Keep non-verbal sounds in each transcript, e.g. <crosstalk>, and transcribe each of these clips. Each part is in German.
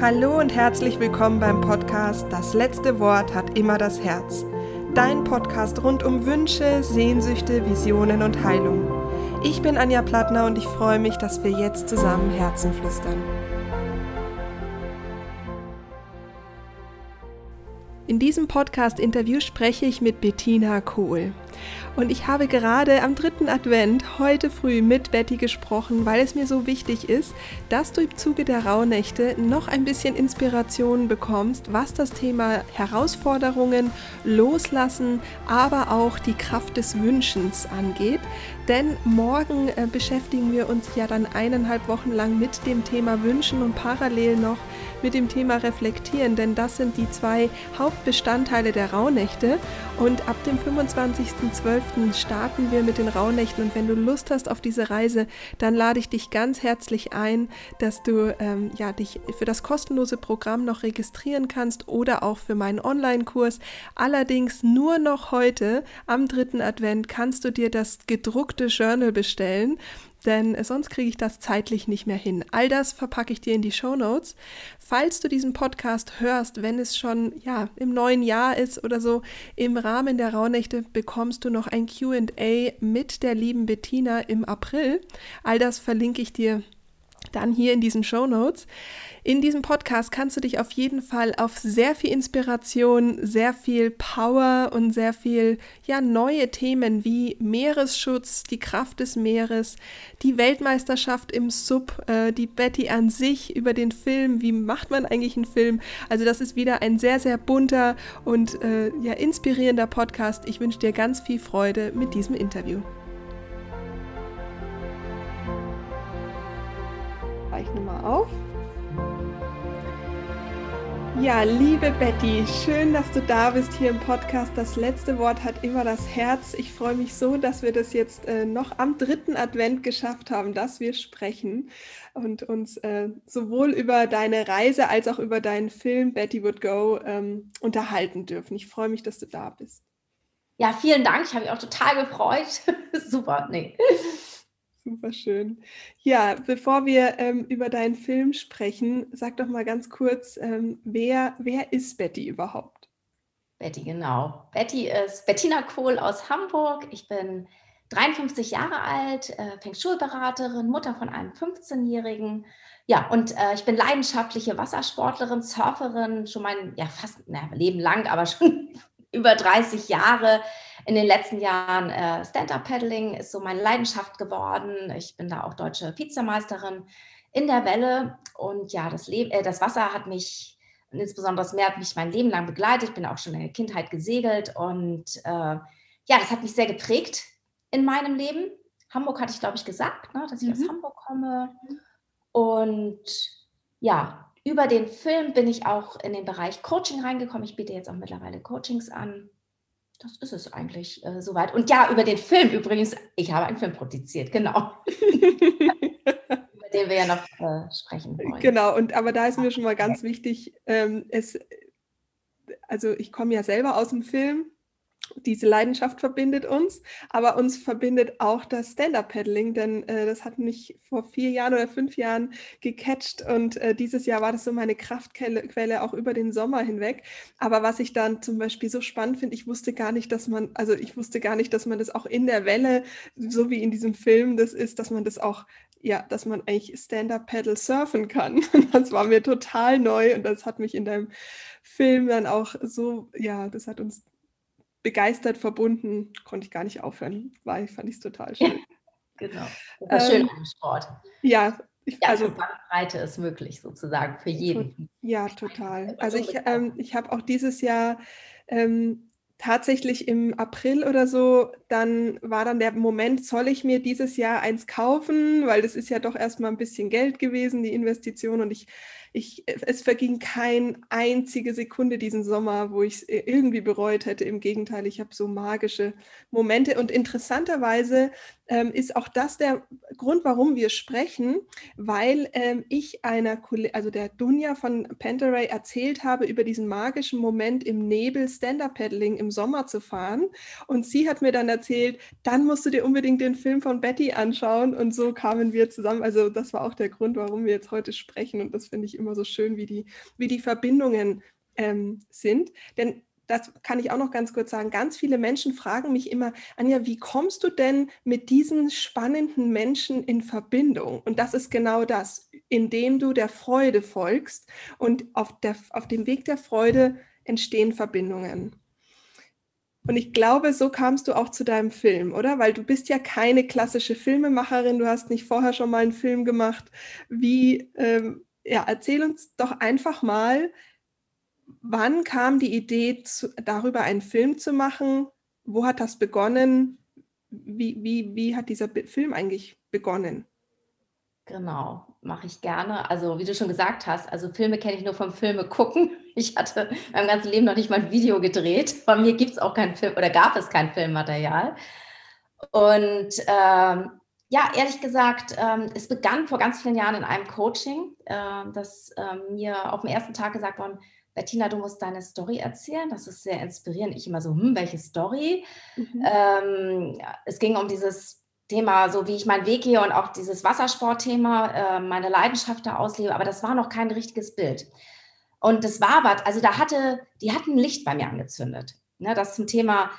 Hallo und herzlich willkommen beim Podcast Das letzte Wort hat immer das Herz. Dein Podcast rund um Wünsche, Sehnsüchte, Visionen und Heilung. Ich bin Anja Plattner und ich freue mich, dass wir jetzt zusammen Herzen flüstern. In diesem Podcast-Interview spreche ich mit Bettina Kohl. Und ich habe gerade am dritten Advent heute früh mit Betty gesprochen, weil es mir so wichtig ist, dass du im Zuge der Rauhnächte noch ein bisschen Inspiration bekommst, was das Thema Herausforderungen, Loslassen, aber auch die Kraft des Wünschens angeht. Denn morgen äh, beschäftigen wir uns ja dann eineinhalb Wochen lang mit dem Thema Wünschen und parallel noch mit dem Thema Reflektieren, denn das sind die zwei Hauptbestandteile der Rauhnächte. Und ab dem 25.12. starten wir mit den Rauhnächten. Und wenn du Lust hast auf diese Reise, dann lade ich dich ganz herzlich ein, dass du ähm, ja, dich für das kostenlose Programm noch registrieren kannst oder auch für meinen Online-Kurs. Allerdings nur noch heute am dritten Advent kannst du dir das gedruckte Journal bestellen denn sonst kriege ich das zeitlich nicht mehr hin. All das verpacke ich dir in die Show Notes. Falls du diesen Podcast hörst, wenn es schon ja im neuen Jahr ist oder so, im Rahmen der Rauhnächte bekommst du noch ein Q&A mit der lieben Bettina im April. All das verlinke ich dir dann hier in diesen Show Notes. In diesem Podcast kannst du dich auf jeden Fall auf sehr viel Inspiration, sehr viel Power und sehr viel ja neue Themen wie Meeresschutz, die Kraft des Meeres, die Weltmeisterschaft im Sub, äh, die Betty an sich über den Film, wie macht man eigentlich einen Film? Also das ist wieder ein sehr sehr bunter und äh, ja inspirierender Podcast. Ich wünsche dir ganz viel Freude mit diesem Interview. Zeichne mal auf. Ja, liebe Betty, schön, dass du da bist hier im Podcast. Das letzte Wort hat immer das Herz. Ich freue mich so, dass wir das jetzt äh, noch am dritten Advent geschafft haben, dass wir sprechen und uns äh, sowohl über deine Reise als auch über deinen Film Betty Would Go ähm, unterhalten dürfen. Ich freue mich, dass du da bist. Ja, vielen Dank. Ich habe mich auch total gefreut. <laughs> Super. Nee. Super schön. Ja, bevor wir ähm, über deinen Film sprechen, sag doch mal ganz kurz, ähm, wer, wer ist Betty überhaupt? Betty, genau. Betty ist Bettina Kohl aus Hamburg. Ich bin 53 Jahre alt, äh, Feng Schulberaterin, Mutter von einem 15-Jährigen. Ja, und äh, ich bin leidenschaftliche Wassersportlerin, Surferin, schon mein, ja, fast, na, Leben lang, aber schon über 30 Jahre in den letzten Jahren äh, Stand-Up-Paddling ist so meine Leidenschaft geworden. Ich bin da auch deutsche Vizemeisterin in der Welle. Und ja, das, Le äh, das Wasser hat mich, und insbesondere das Meer hat mich mein Leben lang begleitet. Ich bin auch schon in der Kindheit gesegelt. Und äh, ja, das hat mich sehr geprägt in meinem Leben. Hamburg hatte ich, glaube ich, gesagt, ne, dass ich mhm. aus Hamburg komme. Und ja, über den Film bin ich auch in den Bereich Coaching reingekommen. Ich biete jetzt auch mittlerweile Coachings an das ist es eigentlich äh, soweit. Und ja, über den Film übrigens, ich habe einen Film produziert, genau. <laughs> über den wir ja noch äh, sprechen wollen. Genau, und aber da ist mir schon mal ganz wichtig, ähm, es, also ich komme ja selber aus dem Film diese Leidenschaft verbindet uns, aber uns verbindet auch das Stand-Up-Paddling, denn äh, das hat mich vor vier Jahren oder fünf Jahren gecatcht und äh, dieses Jahr war das so meine Kraftquelle auch über den Sommer hinweg. Aber was ich dann zum Beispiel so spannend finde, ich wusste gar nicht, dass man, also ich wusste gar nicht, dass man das auch in der Welle, so wie in diesem Film das ist, dass man das auch ja, dass man eigentlich Stand-Up-Paddle surfen kann. <laughs> Das war mir total neu und das hat mich in deinem Film dann auch so, ja, das hat uns begeistert verbunden, konnte ich gar nicht aufhören. War, fand ich es total schön. genau. Das ist ähm, schön am Sport. Ja, ich, ja, also Breite ist möglich sozusagen für jeden. Ja, total. Also ich, ähm, ich habe auch dieses Jahr ähm, tatsächlich im April oder so, dann war dann der Moment, soll ich mir dieses Jahr eins kaufen, weil das ist ja doch erstmal ein bisschen Geld gewesen, die Investition und ich ich, es verging keine einzige Sekunde diesen Sommer, wo ich es irgendwie bereut hätte. Im Gegenteil, ich habe so magische Momente. Und interessanterweise ähm, ist auch das der Grund, warum wir sprechen, weil ähm, ich einer, also der Dunja von Panteray erzählt habe, über diesen magischen Moment im Nebel Stand-Up-Paddling im Sommer zu fahren. Und sie hat mir dann erzählt, dann musst du dir unbedingt den Film von Betty anschauen. Und so kamen wir zusammen. Also das war auch der Grund, warum wir jetzt heute sprechen. Und das finde ich immer so schön, wie die, wie die Verbindungen ähm, sind. Denn das kann ich auch noch ganz kurz sagen, ganz viele Menschen fragen mich immer, Anja, wie kommst du denn mit diesen spannenden Menschen in Verbindung? Und das ist genau das, indem du der Freude folgst und auf, der, auf dem Weg der Freude entstehen Verbindungen. Und ich glaube, so kamst du auch zu deinem Film, oder? Weil du bist ja keine klassische Filmemacherin, du hast nicht vorher schon mal einen Film gemacht. Wie, ähm, ja, erzähl uns doch einfach mal, wann kam die Idee, zu, darüber einen Film zu machen? Wo hat das begonnen? Wie, wie, wie hat dieser Film eigentlich begonnen? Genau, mache ich gerne. Also wie du schon gesagt hast, also Filme kenne ich nur vom Filme gucken. <laughs> Ich hatte mein ganzes Leben noch nicht mal ein Video gedreht. Von mir gibt es auch keinen Film oder gab es kein Filmmaterial. Und ähm, ja, ehrlich gesagt, ähm, es begann vor ganz vielen Jahren in einem Coaching, äh, das äh, mir auf dem ersten Tag gesagt worden, Bettina, du musst deine Story erzählen. Das ist sehr inspirierend. Ich immer so, hm, welche Story? Mhm. Ähm, es ging um dieses Thema, so wie ich meinen Weg gehe und auch dieses Wassersportthema, äh, meine Leidenschaft da auslebe. Aber das war noch kein richtiges Bild. Und das war aber, also da hatte, die hatten Licht bei mir angezündet. Ne, das zum Thema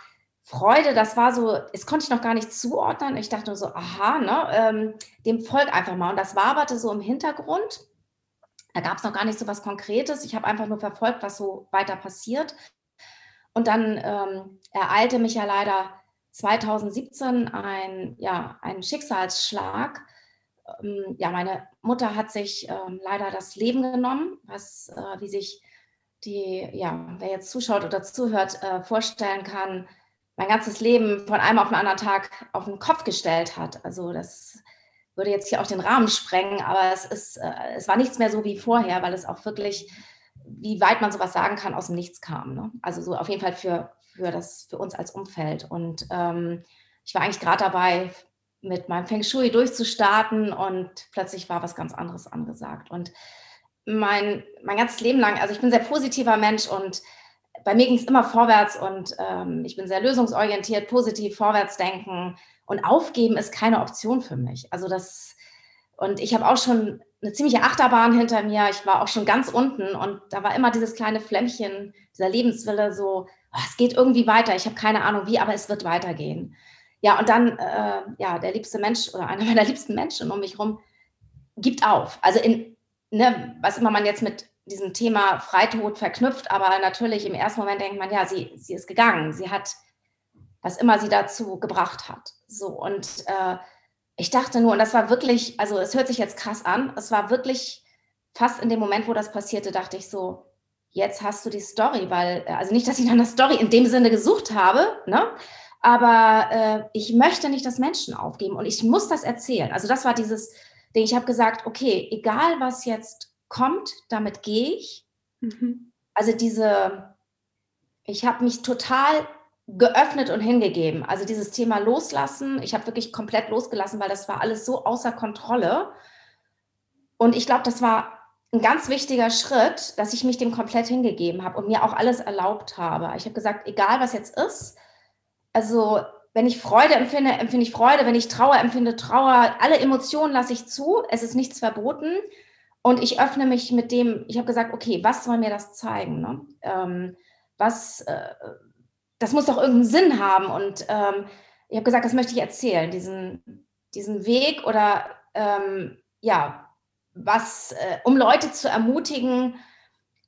Freude, das war so, es konnte ich noch gar nicht zuordnen. Ich dachte nur so, aha, ne, ähm, dem folg einfach mal. Und das waberte so im Hintergrund. Da gab es noch gar nicht so was Konkretes. Ich habe einfach nur verfolgt, was so weiter passiert. Und dann ähm, ereilte mich ja leider 2017 ein, ja, ein Schicksalsschlag. Ähm, ja, meine Mutter hat sich ähm, leider das Leben genommen, was, äh, wie sich die, ja, wer jetzt zuschaut oder zuhört, äh, vorstellen kann, mein ganzes Leben von einem auf den anderen Tag auf den Kopf gestellt hat. Also das würde jetzt hier auch den Rahmen sprengen, aber es, ist, äh, es war nichts mehr so wie vorher, weil es auch wirklich, wie weit man sowas sagen kann, aus dem Nichts kam. Ne? Also so auf jeden Fall für, für, das, für uns als Umfeld. Und ähm, ich war eigentlich gerade dabei, mit meinem Feng Shui durchzustarten und plötzlich war was ganz anderes angesagt. Und mein, mein ganzes Leben lang, also ich bin ein sehr positiver Mensch und bei mir ging es immer vorwärts und ähm, ich bin sehr lösungsorientiert, positiv, vorwärts denken, und aufgeben ist keine Option für mich. Also das, und ich habe auch schon eine ziemliche Achterbahn hinter mir. Ich war auch schon ganz unten und da war immer dieses kleine Flämmchen, dieser Lebenswille so, oh, es geht irgendwie weiter. Ich habe keine Ahnung wie, aber es wird weitergehen. Ja, und dann, äh, ja, der liebste Mensch oder einer meiner liebsten Menschen um mich herum gibt auf. Also in, ne, was immer man jetzt mit diesem Thema Freitod verknüpft, aber natürlich im ersten Moment denkt man, ja, sie, sie ist gegangen. Sie hat was immer sie dazu gebracht hat. So, und äh, ich dachte nur, und das war wirklich, also es hört sich jetzt krass an, es war wirklich fast in dem Moment, wo das passierte, dachte ich so, jetzt hast du die Story, weil, äh, also nicht, dass ich nach einer Story in dem Sinne gesucht habe, ne? aber äh, ich möchte nicht das Menschen aufgeben und ich muss das erzählen. Also das war dieses Ding, ich habe gesagt, okay, egal was jetzt kommt, damit gehe ich. Mhm. Also diese, ich habe mich total geöffnet und hingegeben. Also dieses Thema loslassen, ich habe wirklich komplett losgelassen, weil das war alles so außer Kontrolle. Und ich glaube, das war ein ganz wichtiger Schritt, dass ich mich dem komplett hingegeben habe und mir auch alles erlaubt habe. Ich habe gesagt, egal was jetzt ist, also wenn ich Freude empfinde, empfinde ich Freude, wenn ich Trauer empfinde, Trauer, alle Emotionen lasse ich zu, es ist nichts verboten und ich öffne mich mit dem, ich habe gesagt, okay, was soll mir das zeigen? Ne? Ähm, was, äh, das muss doch irgendeinen Sinn haben. Und ähm, ich habe gesagt, das möchte ich erzählen, diesen, diesen Weg oder ähm, ja, was, äh, um Leute zu ermutigen,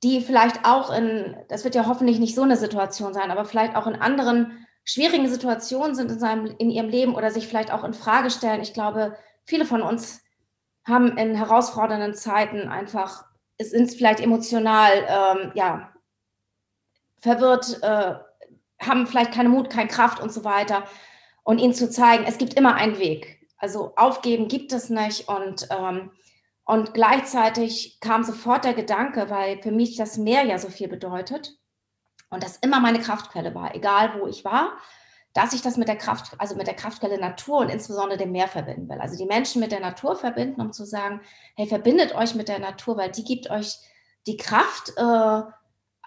die vielleicht auch in, das wird ja hoffentlich nicht so eine Situation sein, aber vielleicht auch in anderen schwierigen Situationen sind in, seinem, in ihrem Leben oder sich vielleicht auch in Frage stellen. Ich glaube, viele von uns haben in herausfordernden Zeiten einfach, sind vielleicht emotional, ähm, ja, verwirrt, äh, haben vielleicht keinen Mut, keine Kraft und so weiter. Und ihnen zu zeigen, es gibt immer einen Weg. Also aufgeben gibt es nicht. Und, ähm, und gleichzeitig kam sofort der Gedanke, weil für mich das Meer ja so viel bedeutet und das immer meine Kraftquelle war, egal wo ich war, dass ich das mit der Kraft, also mit der Kraftquelle Natur und insbesondere dem Meer verbinden will. Also die Menschen mit der Natur verbinden, um zu sagen, hey, verbindet euch mit der Natur, weil die gibt euch die Kraft, äh,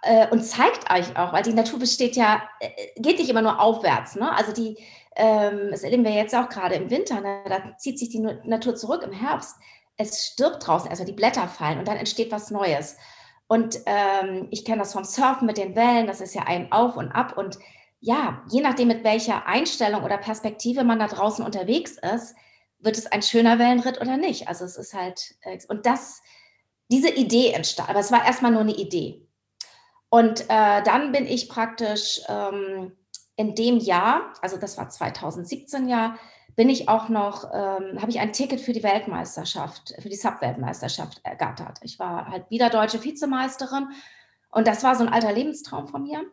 äh, und zeigt euch auch, weil die Natur besteht ja, äh, geht nicht immer nur aufwärts. Ne? Also die, ähm, das erleben wir jetzt auch gerade im Winter, ne? da zieht sich die Natur zurück im Herbst. Es stirbt draußen, also die Blätter fallen und dann entsteht was Neues. Und ähm, ich kenne das vom Surfen mit den Wellen, das ist ja ein Auf und Ab. Und ja, je nachdem, mit welcher Einstellung oder Perspektive man da draußen unterwegs ist, wird es ein schöner Wellenritt oder nicht. Also es ist halt, äh, und das, diese Idee entstand, aber es war erstmal nur eine Idee. Und äh, dann bin ich praktisch ähm, in dem Jahr, also das war 2017 Jahr, bin ich auch noch, ähm, habe ich ein Ticket für die Weltmeisterschaft, für die Sub-Weltmeisterschaft ergattert. Ich war halt wieder deutsche Vizemeisterin und das war so ein alter Lebenstraum von mir.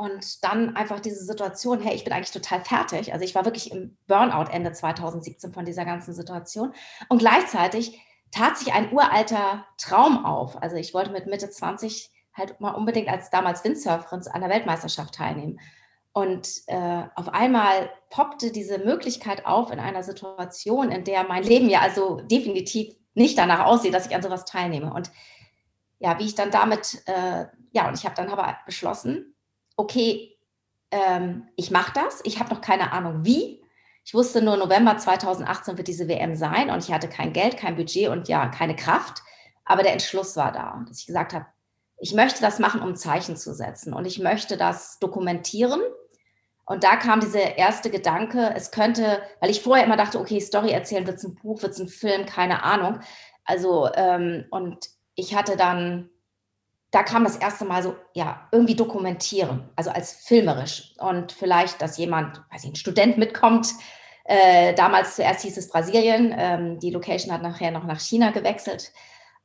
Und dann einfach diese Situation, hey, ich bin eigentlich total fertig. Also ich war wirklich im Burnout Ende 2017 von dieser ganzen Situation. Und gleichzeitig tat sich ein uralter Traum auf. Also ich wollte mit Mitte 20 halt mal unbedingt als damals Windsurferin an der Weltmeisterschaft teilnehmen. Und äh, auf einmal poppte diese Möglichkeit auf in einer Situation, in der mein Leben ja also definitiv nicht danach aussieht, dass ich an sowas teilnehme. Und ja, wie ich dann damit, äh, ja, und ich habe dann aber beschlossen, okay, ähm, ich mache das. Ich habe noch keine Ahnung wie. Ich wusste nur, November 2018 wird diese WM sein und ich hatte kein Geld, kein Budget und ja, keine Kraft. Aber der Entschluss war da, dass ich gesagt habe, ich möchte das machen, um Zeichen zu setzen und ich möchte das dokumentieren. Und da kam dieser erste Gedanke, es könnte, weil ich vorher immer dachte, okay, Story erzählen, wird es ein Buch, wird es ein Film, keine Ahnung. Also, ähm, und ich hatte dann da kam das erste Mal so, ja, irgendwie dokumentieren, also als filmerisch. Und vielleicht, dass jemand, weiß ich, ein Student mitkommt. Äh, damals zuerst hieß es Brasilien, ähm, die Location hat nachher noch nach China gewechselt.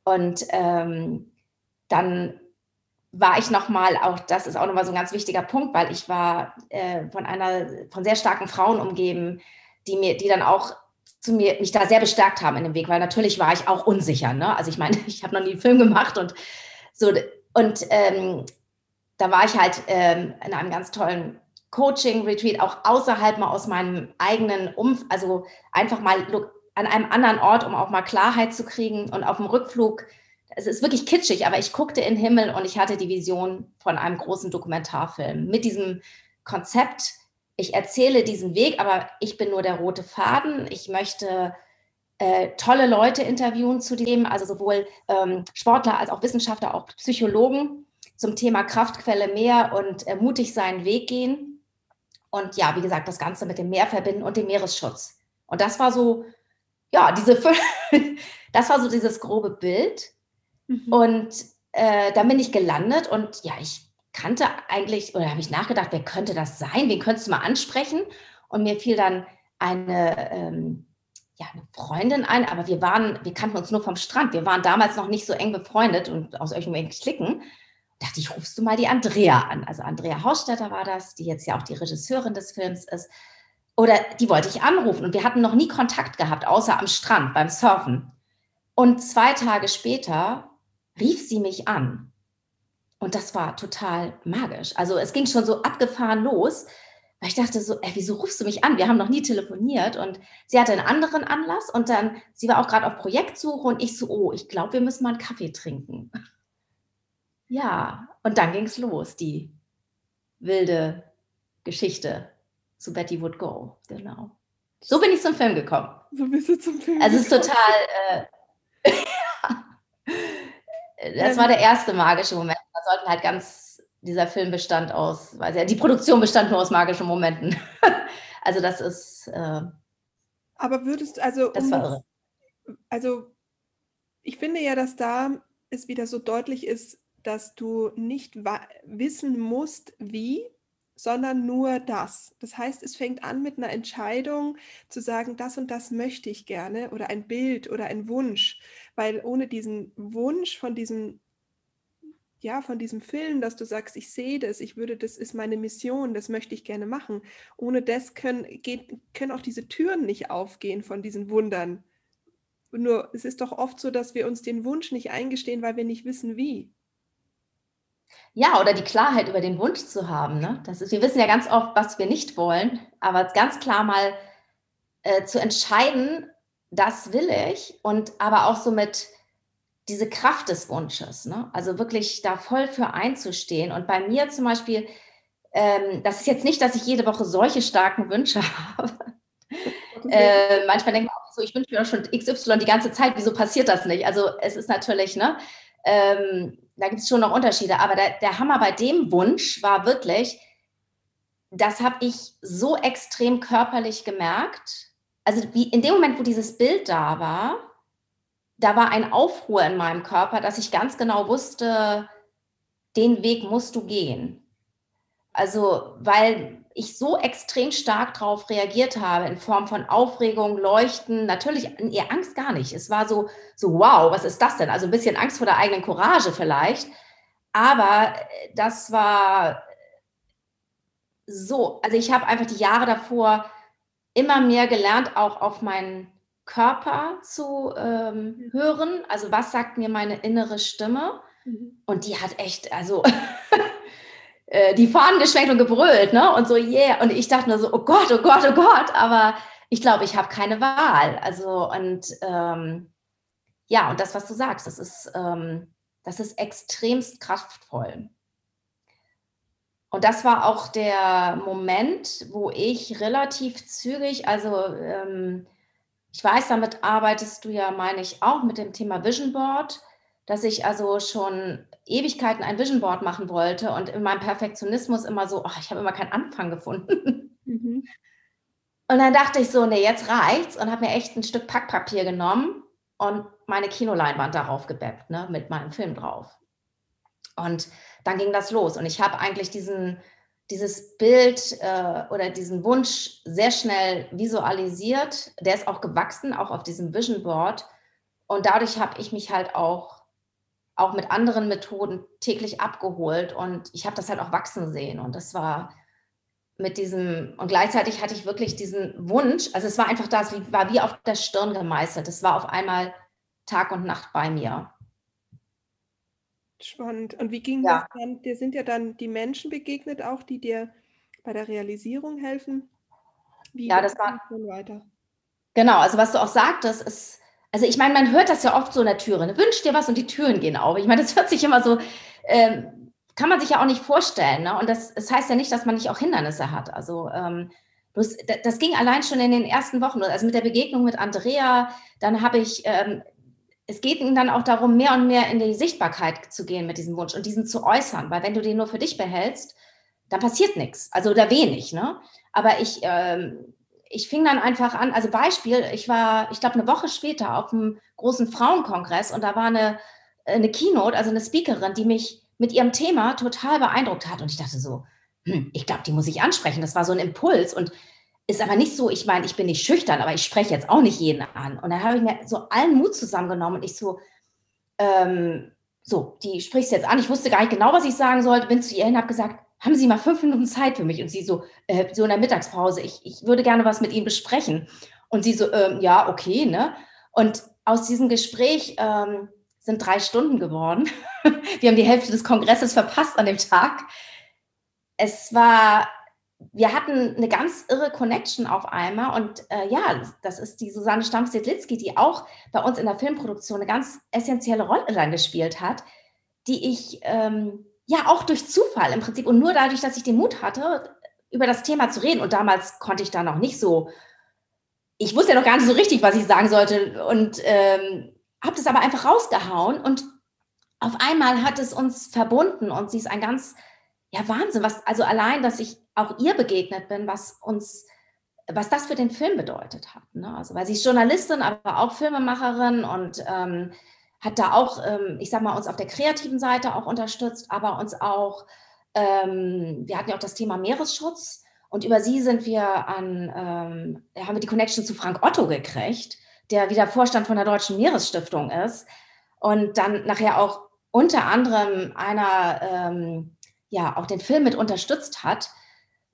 Und ähm, dann war ich nochmal, auch das ist auch nochmal so ein ganz wichtiger Punkt, weil ich war äh, von einer, von sehr starken Frauen umgeben, die mir, die dann auch zu mir, mich da sehr bestärkt haben in dem Weg, weil natürlich war ich auch unsicher. Ne? Also ich meine, <laughs> ich habe noch nie einen Film gemacht und so, und ähm, da war ich halt ähm, in einem ganz tollen Coaching-Retreat, auch außerhalb mal aus meinem eigenen Umf, also einfach mal an einem anderen Ort, um auch mal Klarheit zu kriegen. Und auf dem Rückflug, es ist wirklich kitschig, aber ich guckte in den Himmel und ich hatte die Vision von einem großen Dokumentarfilm mit diesem Konzept. Ich erzähle diesen Weg, aber ich bin nur der rote Faden. Ich möchte äh, tolle Leute interviewen zu dem, also sowohl ähm, Sportler als auch Wissenschaftler, auch Psychologen zum Thema Kraftquelle mehr und äh, mutig seinen Weg gehen. Und ja, wie gesagt, das Ganze mit dem Meer verbinden und dem Meeresschutz. Und das war so, ja, diese, <laughs> das war so dieses grobe Bild. Mhm. Und äh, dann bin ich gelandet und ja, ich kannte eigentlich, oder habe ich nachgedacht, wer könnte das sein? Wen könntest du mal ansprechen? Und mir fiel dann eine ähm, ja, eine Freundin ein, aber wir waren, wir kannten uns nur vom Strand. Wir waren damals noch nicht so eng befreundet und aus irgendwelchen Klicken. Da dachte ich, rufst du mal die Andrea an. Also Andrea Hausstätter war das, die jetzt ja auch die Regisseurin des Films ist. Oder die wollte ich anrufen und wir hatten noch nie Kontakt gehabt, außer am Strand beim Surfen. Und zwei Tage später rief sie mich an. Und das war total magisch. Also es ging schon so abgefahren los weil ich dachte so, ey, wieso rufst du mich an? Wir haben noch nie telefoniert. Und sie hatte einen anderen Anlass und dann, sie war auch gerade auf Projektsuche und ich so, oh, ich glaube, wir müssen mal einen Kaffee trinken. Ja, und dann ging es los, die wilde Geschichte zu Betty Would Go. Genau. So bin ich zum Film gekommen. So bist du zum Film Also es ist total, äh, <laughs> das war der erste magische Moment. Da sollten halt ganz dieser Film bestand aus, weiß ja, die Produktion bestand nur aus magischen Momenten. <laughs> also das ist. Äh, Aber würdest also. Das um, war irre. Also ich finde ja, dass da es wieder so deutlich ist, dass du nicht wissen musst, wie, sondern nur das. Das heißt, es fängt an mit einer Entscheidung zu sagen, das und das möchte ich gerne oder ein Bild oder ein Wunsch, weil ohne diesen Wunsch von diesem ja, von diesem Film, dass du sagst, ich sehe das, ich würde, das ist meine Mission, das möchte ich gerne machen. Ohne das können, geht, können auch diese Türen nicht aufgehen von diesen Wundern. Nur es ist doch oft so, dass wir uns den Wunsch nicht eingestehen, weil wir nicht wissen, wie. Ja, oder die Klarheit über den Wunsch zu haben. Ne? Das ist, wir wissen ja ganz oft, was wir nicht wollen, aber ganz klar mal äh, zu entscheiden, das will ich und aber auch so mit, diese Kraft des Wunsches, ne? also wirklich da voll für einzustehen. Und bei mir zum Beispiel, ähm, das ist jetzt nicht, dass ich jede Woche solche starken Wünsche <laughs> habe. Äh, manchmal denke ich auch so, ich wünsche mir auch schon XY die ganze Zeit, wieso passiert das nicht? Also es ist natürlich, ne, ähm, da gibt es schon noch Unterschiede, aber der, der Hammer bei dem Wunsch war wirklich, das habe ich so extrem körperlich gemerkt. Also wie in dem Moment, wo dieses Bild da war, da war ein Aufruhr in meinem Körper, dass ich ganz genau wusste, den Weg musst du gehen. Also, weil ich so extrem stark darauf reagiert habe in Form von Aufregung, Leuchten, natürlich eher Angst gar nicht. Es war so, so, wow, was ist das denn? Also ein bisschen Angst vor der eigenen Courage vielleicht. Aber das war so, also ich habe einfach die Jahre davor immer mehr gelernt, auch auf meinen Körper zu ähm, hören. Also was sagt mir meine innere Stimme? Mhm. Und die hat echt, also <laughs> äh, die Fahnen geschwenkt und gebrüllt, ne? Und so, yeah. Und ich dachte nur so, oh Gott, oh Gott, oh Gott. Aber ich glaube, ich habe keine Wahl. Also, und ähm, ja, und das, was du sagst, das ist, ähm, das ist extremst kraftvoll. Und das war auch der Moment, wo ich relativ zügig, also ähm, ich weiß, damit arbeitest du ja, meine ich, auch mit dem Thema Vision Board dass ich also schon Ewigkeiten ein Vision Board machen wollte und in meinem Perfektionismus immer so, oh, ich habe immer keinen Anfang gefunden. Mhm. Und dann dachte ich so, nee, jetzt reicht's und habe mir echt ein Stück Packpapier genommen und meine Kinoleinwand darauf gebeppt, ne, mit meinem Film drauf. Und dann ging das los und ich habe eigentlich diesen, dieses Bild äh, oder diesen Wunsch sehr schnell visualisiert. Der ist auch gewachsen, auch auf diesem Vision Board. Und dadurch habe ich mich halt auch auch mit anderen Methoden täglich abgeholt und ich habe das halt auch wachsen sehen und das war mit diesem und gleichzeitig hatte ich wirklich diesen Wunsch, also es war einfach das, war wie auf der Stirn gemeißelt. Es war auf einmal Tag und Nacht bei mir. Spannend. Und wie ging ja. das dann? Dir sind ja dann die Menschen begegnet auch, die dir bei der Realisierung helfen. Wie ja, das war weiter. Genau, also was du auch sagtest, ist also ich meine, man hört das ja oft so in der Türe. Ne? Wünsch dir was und die Türen gehen auf. Ich meine, das <laughs> hört sich immer so, ähm, kann man sich ja auch nicht vorstellen. Ne? Und das, das heißt ja nicht, dass man nicht auch Hindernisse hat. Also ähm, das, das, ging allein schon in den ersten Wochen. Also mit der Begegnung mit Andrea, dann habe ich, ähm, es geht dann auch darum, mehr und mehr in die Sichtbarkeit zu gehen mit diesem Wunsch und diesen zu äußern. Weil wenn du den nur für dich behältst, dann passiert nichts. Also oder wenig. Ne? Aber ich ähm, ich fing dann einfach an, also Beispiel, ich war, ich glaube, eine Woche später auf einem großen Frauenkongress und da war eine, eine Keynote, also eine Speakerin, die mich mit ihrem Thema total beeindruckt hat. Und ich dachte so, hm, ich glaube, die muss ich ansprechen. Das war so ein Impuls und ist aber nicht so, ich meine, ich bin nicht schüchtern, aber ich spreche jetzt auch nicht jeden an. Und dann habe ich mir so allen Mut zusammengenommen und ich so, ähm, so, die sprichst jetzt an. Ich wusste gar nicht genau, was ich sagen sollte, bin zu ihr hin, habe gesagt, haben Sie mal fünf Minuten Zeit für mich? Und sie so, äh, so in der Mittagspause, ich, ich würde gerne was mit Ihnen besprechen. Und sie so, ähm, ja, okay, ne? Und aus diesem Gespräch ähm, sind drei Stunden geworden. <laughs> wir haben die Hälfte des Kongresses verpasst an dem Tag. Es war, wir hatten eine ganz irre Connection auf einmal. Und äh, ja, das ist die Susanne Stamm-Sedlitzky, die auch bei uns in der Filmproduktion eine ganz essentielle Rolle dann gespielt hat, die ich ähm, ja auch durch Zufall im Prinzip und nur dadurch, dass ich den Mut hatte, über das Thema zu reden. Und damals konnte ich da noch nicht so, ich wusste ja noch gar nicht so richtig, was ich sagen sollte und ähm, habe das aber einfach rausgehauen und auf einmal hat es uns verbunden und sie ist ein ganz, ja Wahnsinn, was, also allein, dass ich auch ihr begegnet bin, was uns, was das für den Film bedeutet hat. Ne? Also, weil sie ist Journalistin, aber auch Filmemacherin und ähm, hat da auch, ähm, ich sag mal, uns auf der kreativen Seite auch unterstützt, aber uns auch, ähm, wir hatten ja auch das Thema Meeresschutz und über sie sind wir an, ähm, haben wir die Connection zu Frank Otto gekriegt, der wieder Vorstand von der Deutschen Meeresstiftung ist und dann nachher auch unter anderem einer, ähm, ja, auch den Film mit unterstützt hat.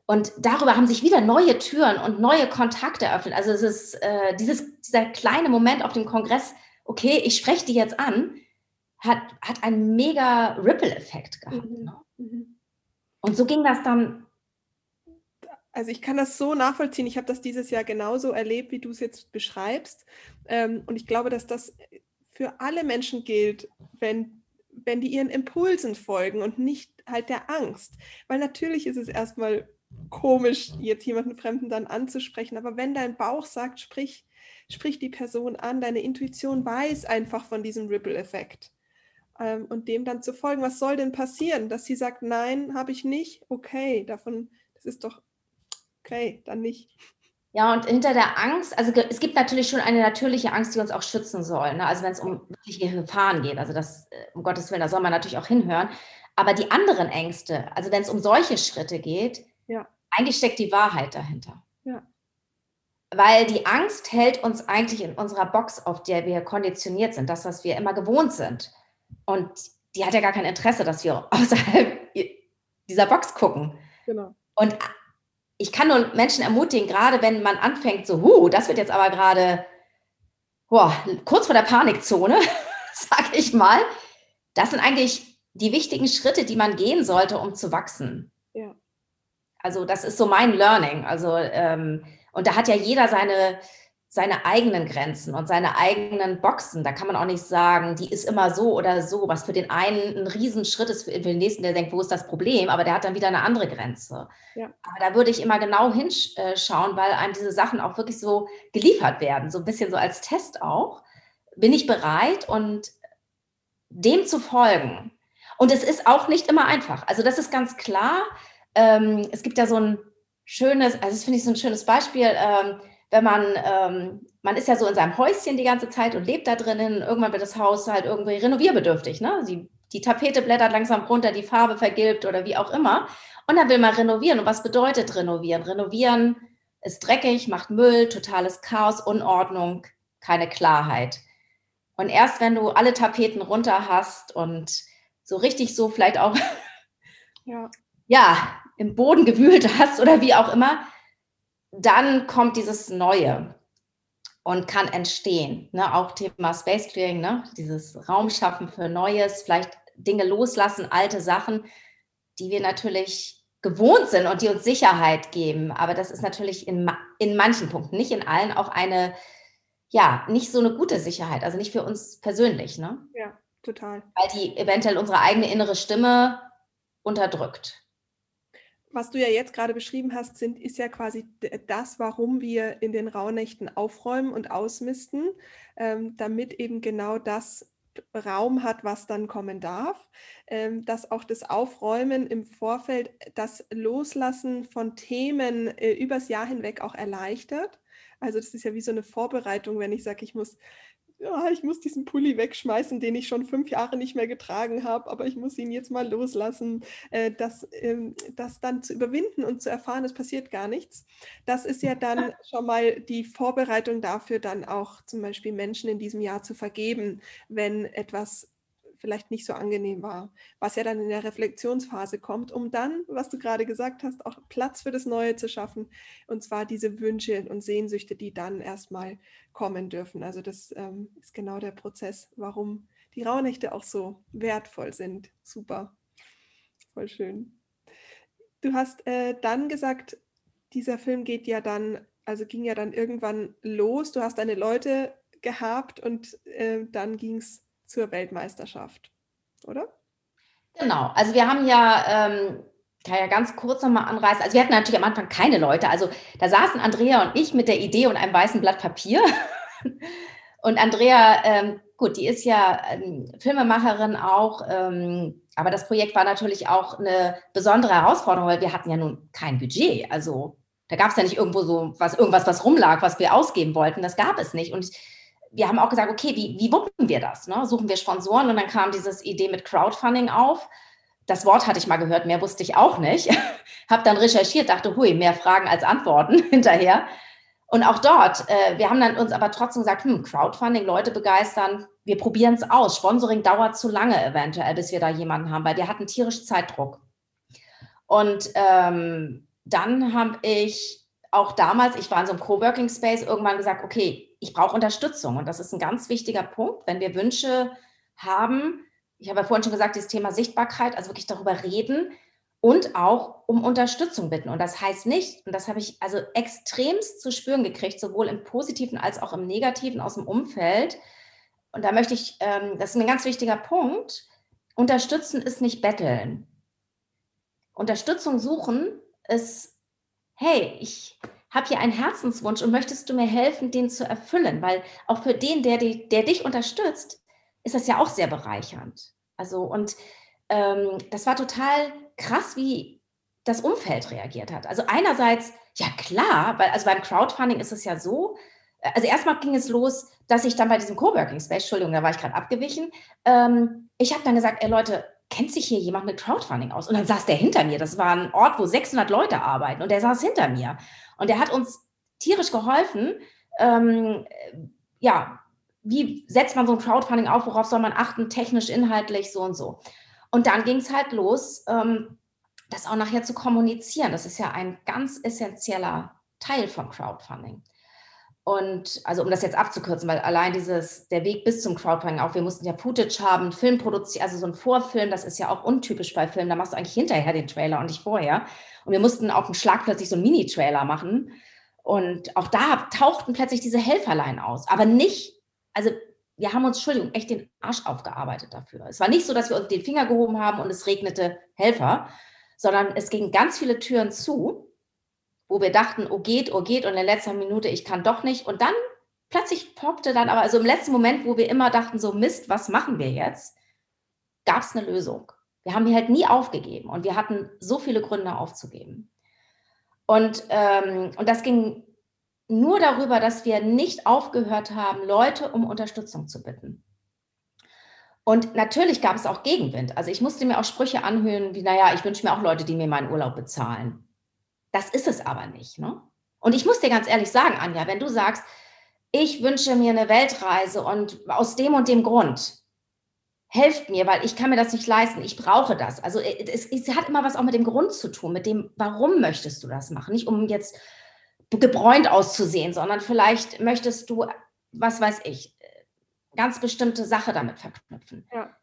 Und darüber haben sich wieder neue Türen und neue Kontakte eröffnet. Also es ist äh, dieses, dieser kleine Moment auf dem Kongress, okay, ich spreche die jetzt an, hat, hat einen mega Ripple-Effekt gehabt. Mhm. Ne? Mhm. Und so ging das dann. Also ich kann das so nachvollziehen. Ich habe das dieses Jahr genauso erlebt, wie du es jetzt beschreibst. Ähm, und ich glaube, dass das für alle Menschen gilt, wenn wenn die ihren Impulsen folgen und nicht halt der Angst. Weil natürlich ist es erstmal komisch, jetzt jemanden Fremden dann anzusprechen, aber wenn dein Bauch sagt, sprich, sprich die Person an, deine Intuition weiß einfach von diesem Ripple-Effekt. Ähm, und dem dann zu folgen, was soll denn passieren? Dass sie sagt, nein, habe ich nicht, okay, davon, das ist doch okay, dann nicht. Ja, und hinter der Angst, also es gibt natürlich schon eine natürliche Angst, die uns auch schützen soll. Ne? Also wenn es um wirkliche Gefahren geht, also das, äh, um Gottes Willen, da soll man natürlich auch hinhören. Aber die anderen Ängste, also wenn es um solche Schritte geht, ja. eigentlich steckt die Wahrheit dahinter. Ja. Weil die Angst hält uns eigentlich in unserer Box, auf der wir konditioniert sind, das, was wir immer gewohnt sind. Und die hat ja gar kein Interesse, dass wir <laughs> außerhalb dieser Box gucken. Genau. Und ich kann nur Menschen ermutigen, gerade wenn man anfängt, so, huh, das wird jetzt aber gerade kurz vor der Panikzone, <laughs> sag ich mal. Das sind eigentlich die wichtigen Schritte, die man gehen sollte, um zu wachsen. Ja. Also das ist so mein Learning. Also ähm, und da hat ja jeder seine seine eigenen Grenzen und seine eigenen Boxen. Da kann man auch nicht sagen, die ist immer so oder so, was für den einen ein Riesenschritt ist, für den nächsten, der denkt, wo ist das Problem? Aber der hat dann wieder eine andere Grenze. Ja. Aber da würde ich immer genau hinschauen, weil einem diese Sachen auch wirklich so geliefert werden, so ein bisschen so als Test auch. Bin ich bereit und dem zu folgen? Und es ist auch nicht immer einfach. Also das ist ganz klar. Ähm, es gibt ja so ein schönes, also das finde ich so ein schönes Beispiel. Wenn man, ähm, man ist ja so in seinem Häuschen die ganze Zeit und lebt da drinnen. Irgendwann wird das Haus halt irgendwie renovierbedürftig. Ne? Die, die Tapete blättert langsam runter, die Farbe vergilbt oder wie auch immer. Und dann will man renovieren. Und was bedeutet renovieren? Renovieren ist dreckig, macht Müll, totales Chaos, Unordnung, keine Klarheit. Und erst wenn du alle Tapeten runter hast und so richtig so vielleicht auch ja. <laughs> ja, im Boden gewühlt hast oder wie auch immer, dann kommt dieses Neue und kann entstehen. Ne? Auch Thema Space Clearing, ne? dieses Raum schaffen für Neues, vielleicht Dinge loslassen, alte Sachen, die wir natürlich gewohnt sind und die uns Sicherheit geben. Aber das ist natürlich in, in manchen Punkten, nicht in allen, auch eine, ja, nicht so eine gute Sicherheit. Also nicht für uns persönlich. Ne? Ja, total. Weil die eventuell unsere eigene innere Stimme unterdrückt was du ja jetzt gerade beschrieben hast, sind, ist ja quasi das, warum wir in den Rauhnächten aufräumen und ausmisten, ähm, damit eben genau das Raum hat, was dann kommen darf, ähm, dass auch das Aufräumen im Vorfeld das Loslassen von Themen äh, übers Jahr hinweg auch erleichtert. Also das ist ja wie so eine Vorbereitung, wenn ich sage, ich muss ja, ich muss diesen Pulli wegschmeißen, den ich schon fünf Jahre nicht mehr getragen habe, aber ich muss ihn jetzt mal loslassen. Äh, das, ähm, das dann zu überwinden und zu erfahren, es passiert gar nichts, das ist ja dann schon mal die Vorbereitung dafür, dann auch zum Beispiel Menschen in diesem Jahr zu vergeben, wenn etwas vielleicht nicht so angenehm war, was ja dann in der Reflexionsphase kommt, um dann, was du gerade gesagt hast, auch Platz für das Neue zu schaffen. Und zwar diese Wünsche und Sehnsüchte, die dann erstmal kommen dürfen. Also das ähm, ist genau der Prozess, warum die Rauhnächte auch so wertvoll sind. Super. Voll schön. Du hast äh, dann gesagt, dieser Film geht ja dann, also ging ja dann irgendwann los. Du hast deine Leute gehabt und äh, dann ging es zur Weltmeisterschaft, oder? Genau, also wir haben ja, ähm, kann ja ganz kurz nochmal anreißen, also wir hatten natürlich am Anfang keine Leute, also da saßen Andrea und ich mit der Idee und einem weißen Blatt Papier. <laughs> und Andrea, ähm, gut, die ist ja ähm, Filmemacherin auch, ähm, aber das Projekt war natürlich auch eine besondere Herausforderung, weil wir hatten ja nun kein Budget, also da gab es ja nicht irgendwo so was, irgendwas, was rumlag, was wir ausgeben wollten. Das gab es nicht. Und wir haben auch gesagt, okay, wie, wie wuppen wir das? Ne? Suchen wir Sponsoren? Und dann kam diese Idee mit Crowdfunding auf. Das Wort hatte ich mal gehört, mehr wusste ich auch nicht. <laughs> habe dann recherchiert, dachte, hui, mehr Fragen als Antworten <laughs> hinterher. Und auch dort, äh, wir haben dann uns aber trotzdem gesagt, hm, Crowdfunding, Leute begeistern, wir probieren es aus. Sponsoring dauert zu lange eventuell, bis wir da jemanden haben, weil wir hatten tierisch Zeitdruck. Und ähm, dann habe ich auch damals, ich war in so einem Coworking Space, irgendwann gesagt, okay, ich brauche Unterstützung. Und das ist ein ganz wichtiger Punkt, wenn wir Wünsche haben. Ich habe ja vorhin schon gesagt, dieses Thema Sichtbarkeit, also wirklich darüber reden und auch um Unterstützung bitten. Und das heißt nicht, und das habe ich also extremst zu spüren gekriegt, sowohl im positiven als auch im negativen aus dem Umfeld. Und da möchte ich, ähm, das ist ein ganz wichtiger Punkt, unterstützen ist nicht betteln. Unterstützung suchen ist, hey, ich habe hier einen Herzenswunsch und möchtest du mir helfen, den zu erfüllen? Weil auch für den, der, der dich unterstützt, ist das ja auch sehr bereichernd. Also und ähm, das war total krass, wie das Umfeld reagiert hat. Also einerseits, ja klar, weil also beim Crowdfunding ist es ja so, also erstmal ging es los, dass ich dann bei diesem Coworking Space, Entschuldigung, da war ich gerade abgewichen, ähm, ich habe dann gesagt, ey Leute, kennt sich hier jemand mit Crowdfunding aus? Und dann saß der hinter mir. Das war ein Ort, wo 600 Leute arbeiten und der saß hinter mir. Und der hat uns tierisch geholfen. Ähm, ja, wie setzt man so ein Crowdfunding auf? Worauf soll man achten? Technisch, inhaltlich, so und so. Und dann ging es halt los, ähm, das auch nachher zu kommunizieren. Das ist ja ein ganz essentieller Teil von Crowdfunding. Und also um das jetzt abzukürzen, weil allein dieses, der Weg bis zum Crowdfunding auch, wir mussten ja Footage haben, Film produzieren, also so ein Vorfilm, das ist ja auch untypisch bei Filmen, da machst du eigentlich hinterher den Trailer und nicht vorher. Und wir mussten auf dem Schlag plötzlich so einen Mini-Trailer machen. Und auch da tauchten plötzlich diese Helferlein aus. Aber nicht, also wir haben uns, Entschuldigung, echt den Arsch aufgearbeitet dafür. Es war nicht so, dass wir uns den Finger gehoben haben und es regnete Helfer, sondern es gingen ganz viele Türen zu wo wir dachten, oh geht, oh geht und in letzter Minute, ich kann doch nicht. Und dann plötzlich poppte dann aber, also im letzten Moment, wo wir immer dachten, so Mist, was machen wir jetzt, gab es eine Lösung. Wir haben die halt nie aufgegeben und wir hatten so viele Gründe aufzugeben. Und, ähm, und das ging nur darüber, dass wir nicht aufgehört haben, Leute um Unterstützung zu bitten. Und natürlich gab es auch Gegenwind. Also ich musste mir auch Sprüche anhören, wie, naja, ich wünsche mir auch Leute, die mir meinen Urlaub bezahlen. Das ist es aber nicht. Ne? Und ich muss dir ganz ehrlich sagen, Anja, wenn du sagst, ich wünsche mir eine Weltreise und aus dem und dem Grund, helft mir, weil ich kann mir das nicht leisten, ich brauche das. Also äh, es, es, hat immer was auch mit dem Grund zu tun, mit dem, warum möchtest du das machen? Nicht um jetzt gebräunt auszusehen, sondern vielleicht möchtest du, was weiß ich, ganz bestimmte Sache damit verknüpfen. Ja.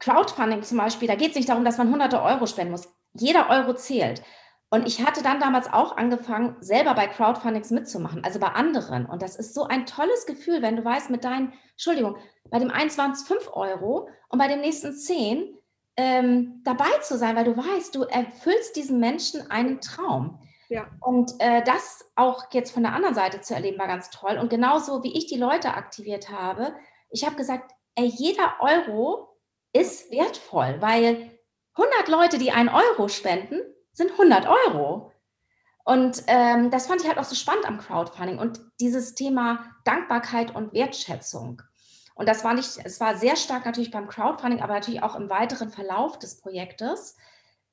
Crowdfunding zum Beispiel, da geht es nicht darum, dass man hunderte Euro spenden muss. Jeder Euro zählt. Und ich hatte dann damals auch angefangen, selber bei Crowdfundings mitzumachen, also bei anderen. Und das ist so ein tolles Gefühl, wenn du weißt, mit deinen, Entschuldigung, bei dem einen waren es 5 Euro und bei dem nächsten 10 ähm, dabei zu sein, weil du weißt, du erfüllst diesen Menschen einen Traum. Ja. Und äh, das auch jetzt von der anderen Seite zu erleben, war ganz toll. Und genauso wie ich die Leute aktiviert habe, ich habe gesagt, ey, jeder Euro ist wertvoll, weil 100 Leute, die einen Euro spenden, sind 100 Euro. Und ähm, das fand ich halt auch so spannend am Crowdfunding und dieses Thema Dankbarkeit und Wertschätzung. Und das war nicht, es war sehr stark natürlich beim Crowdfunding, aber natürlich auch im weiteren Verlauf des Projektes.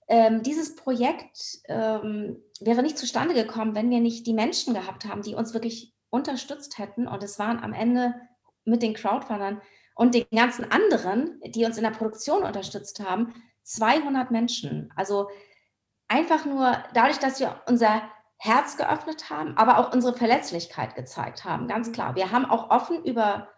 Ähm, dieses Projekt ähm, wäre nicht zustande gekommen, wenn wir nicht die Menschen gehabt haben, die uns wirklich unterstützt hätten. Und es waren am Ende mit den Crowdfundern und den ganzen anderen, die uns in der Produktion unterstützt haben, 200 Menschen. Also einfach nur dadurch, dass wir unser Herz geöffnet haben, aber auch unsere Verletzlichkeit gezeigt haben. Ganz klar. Wir haben auch offen über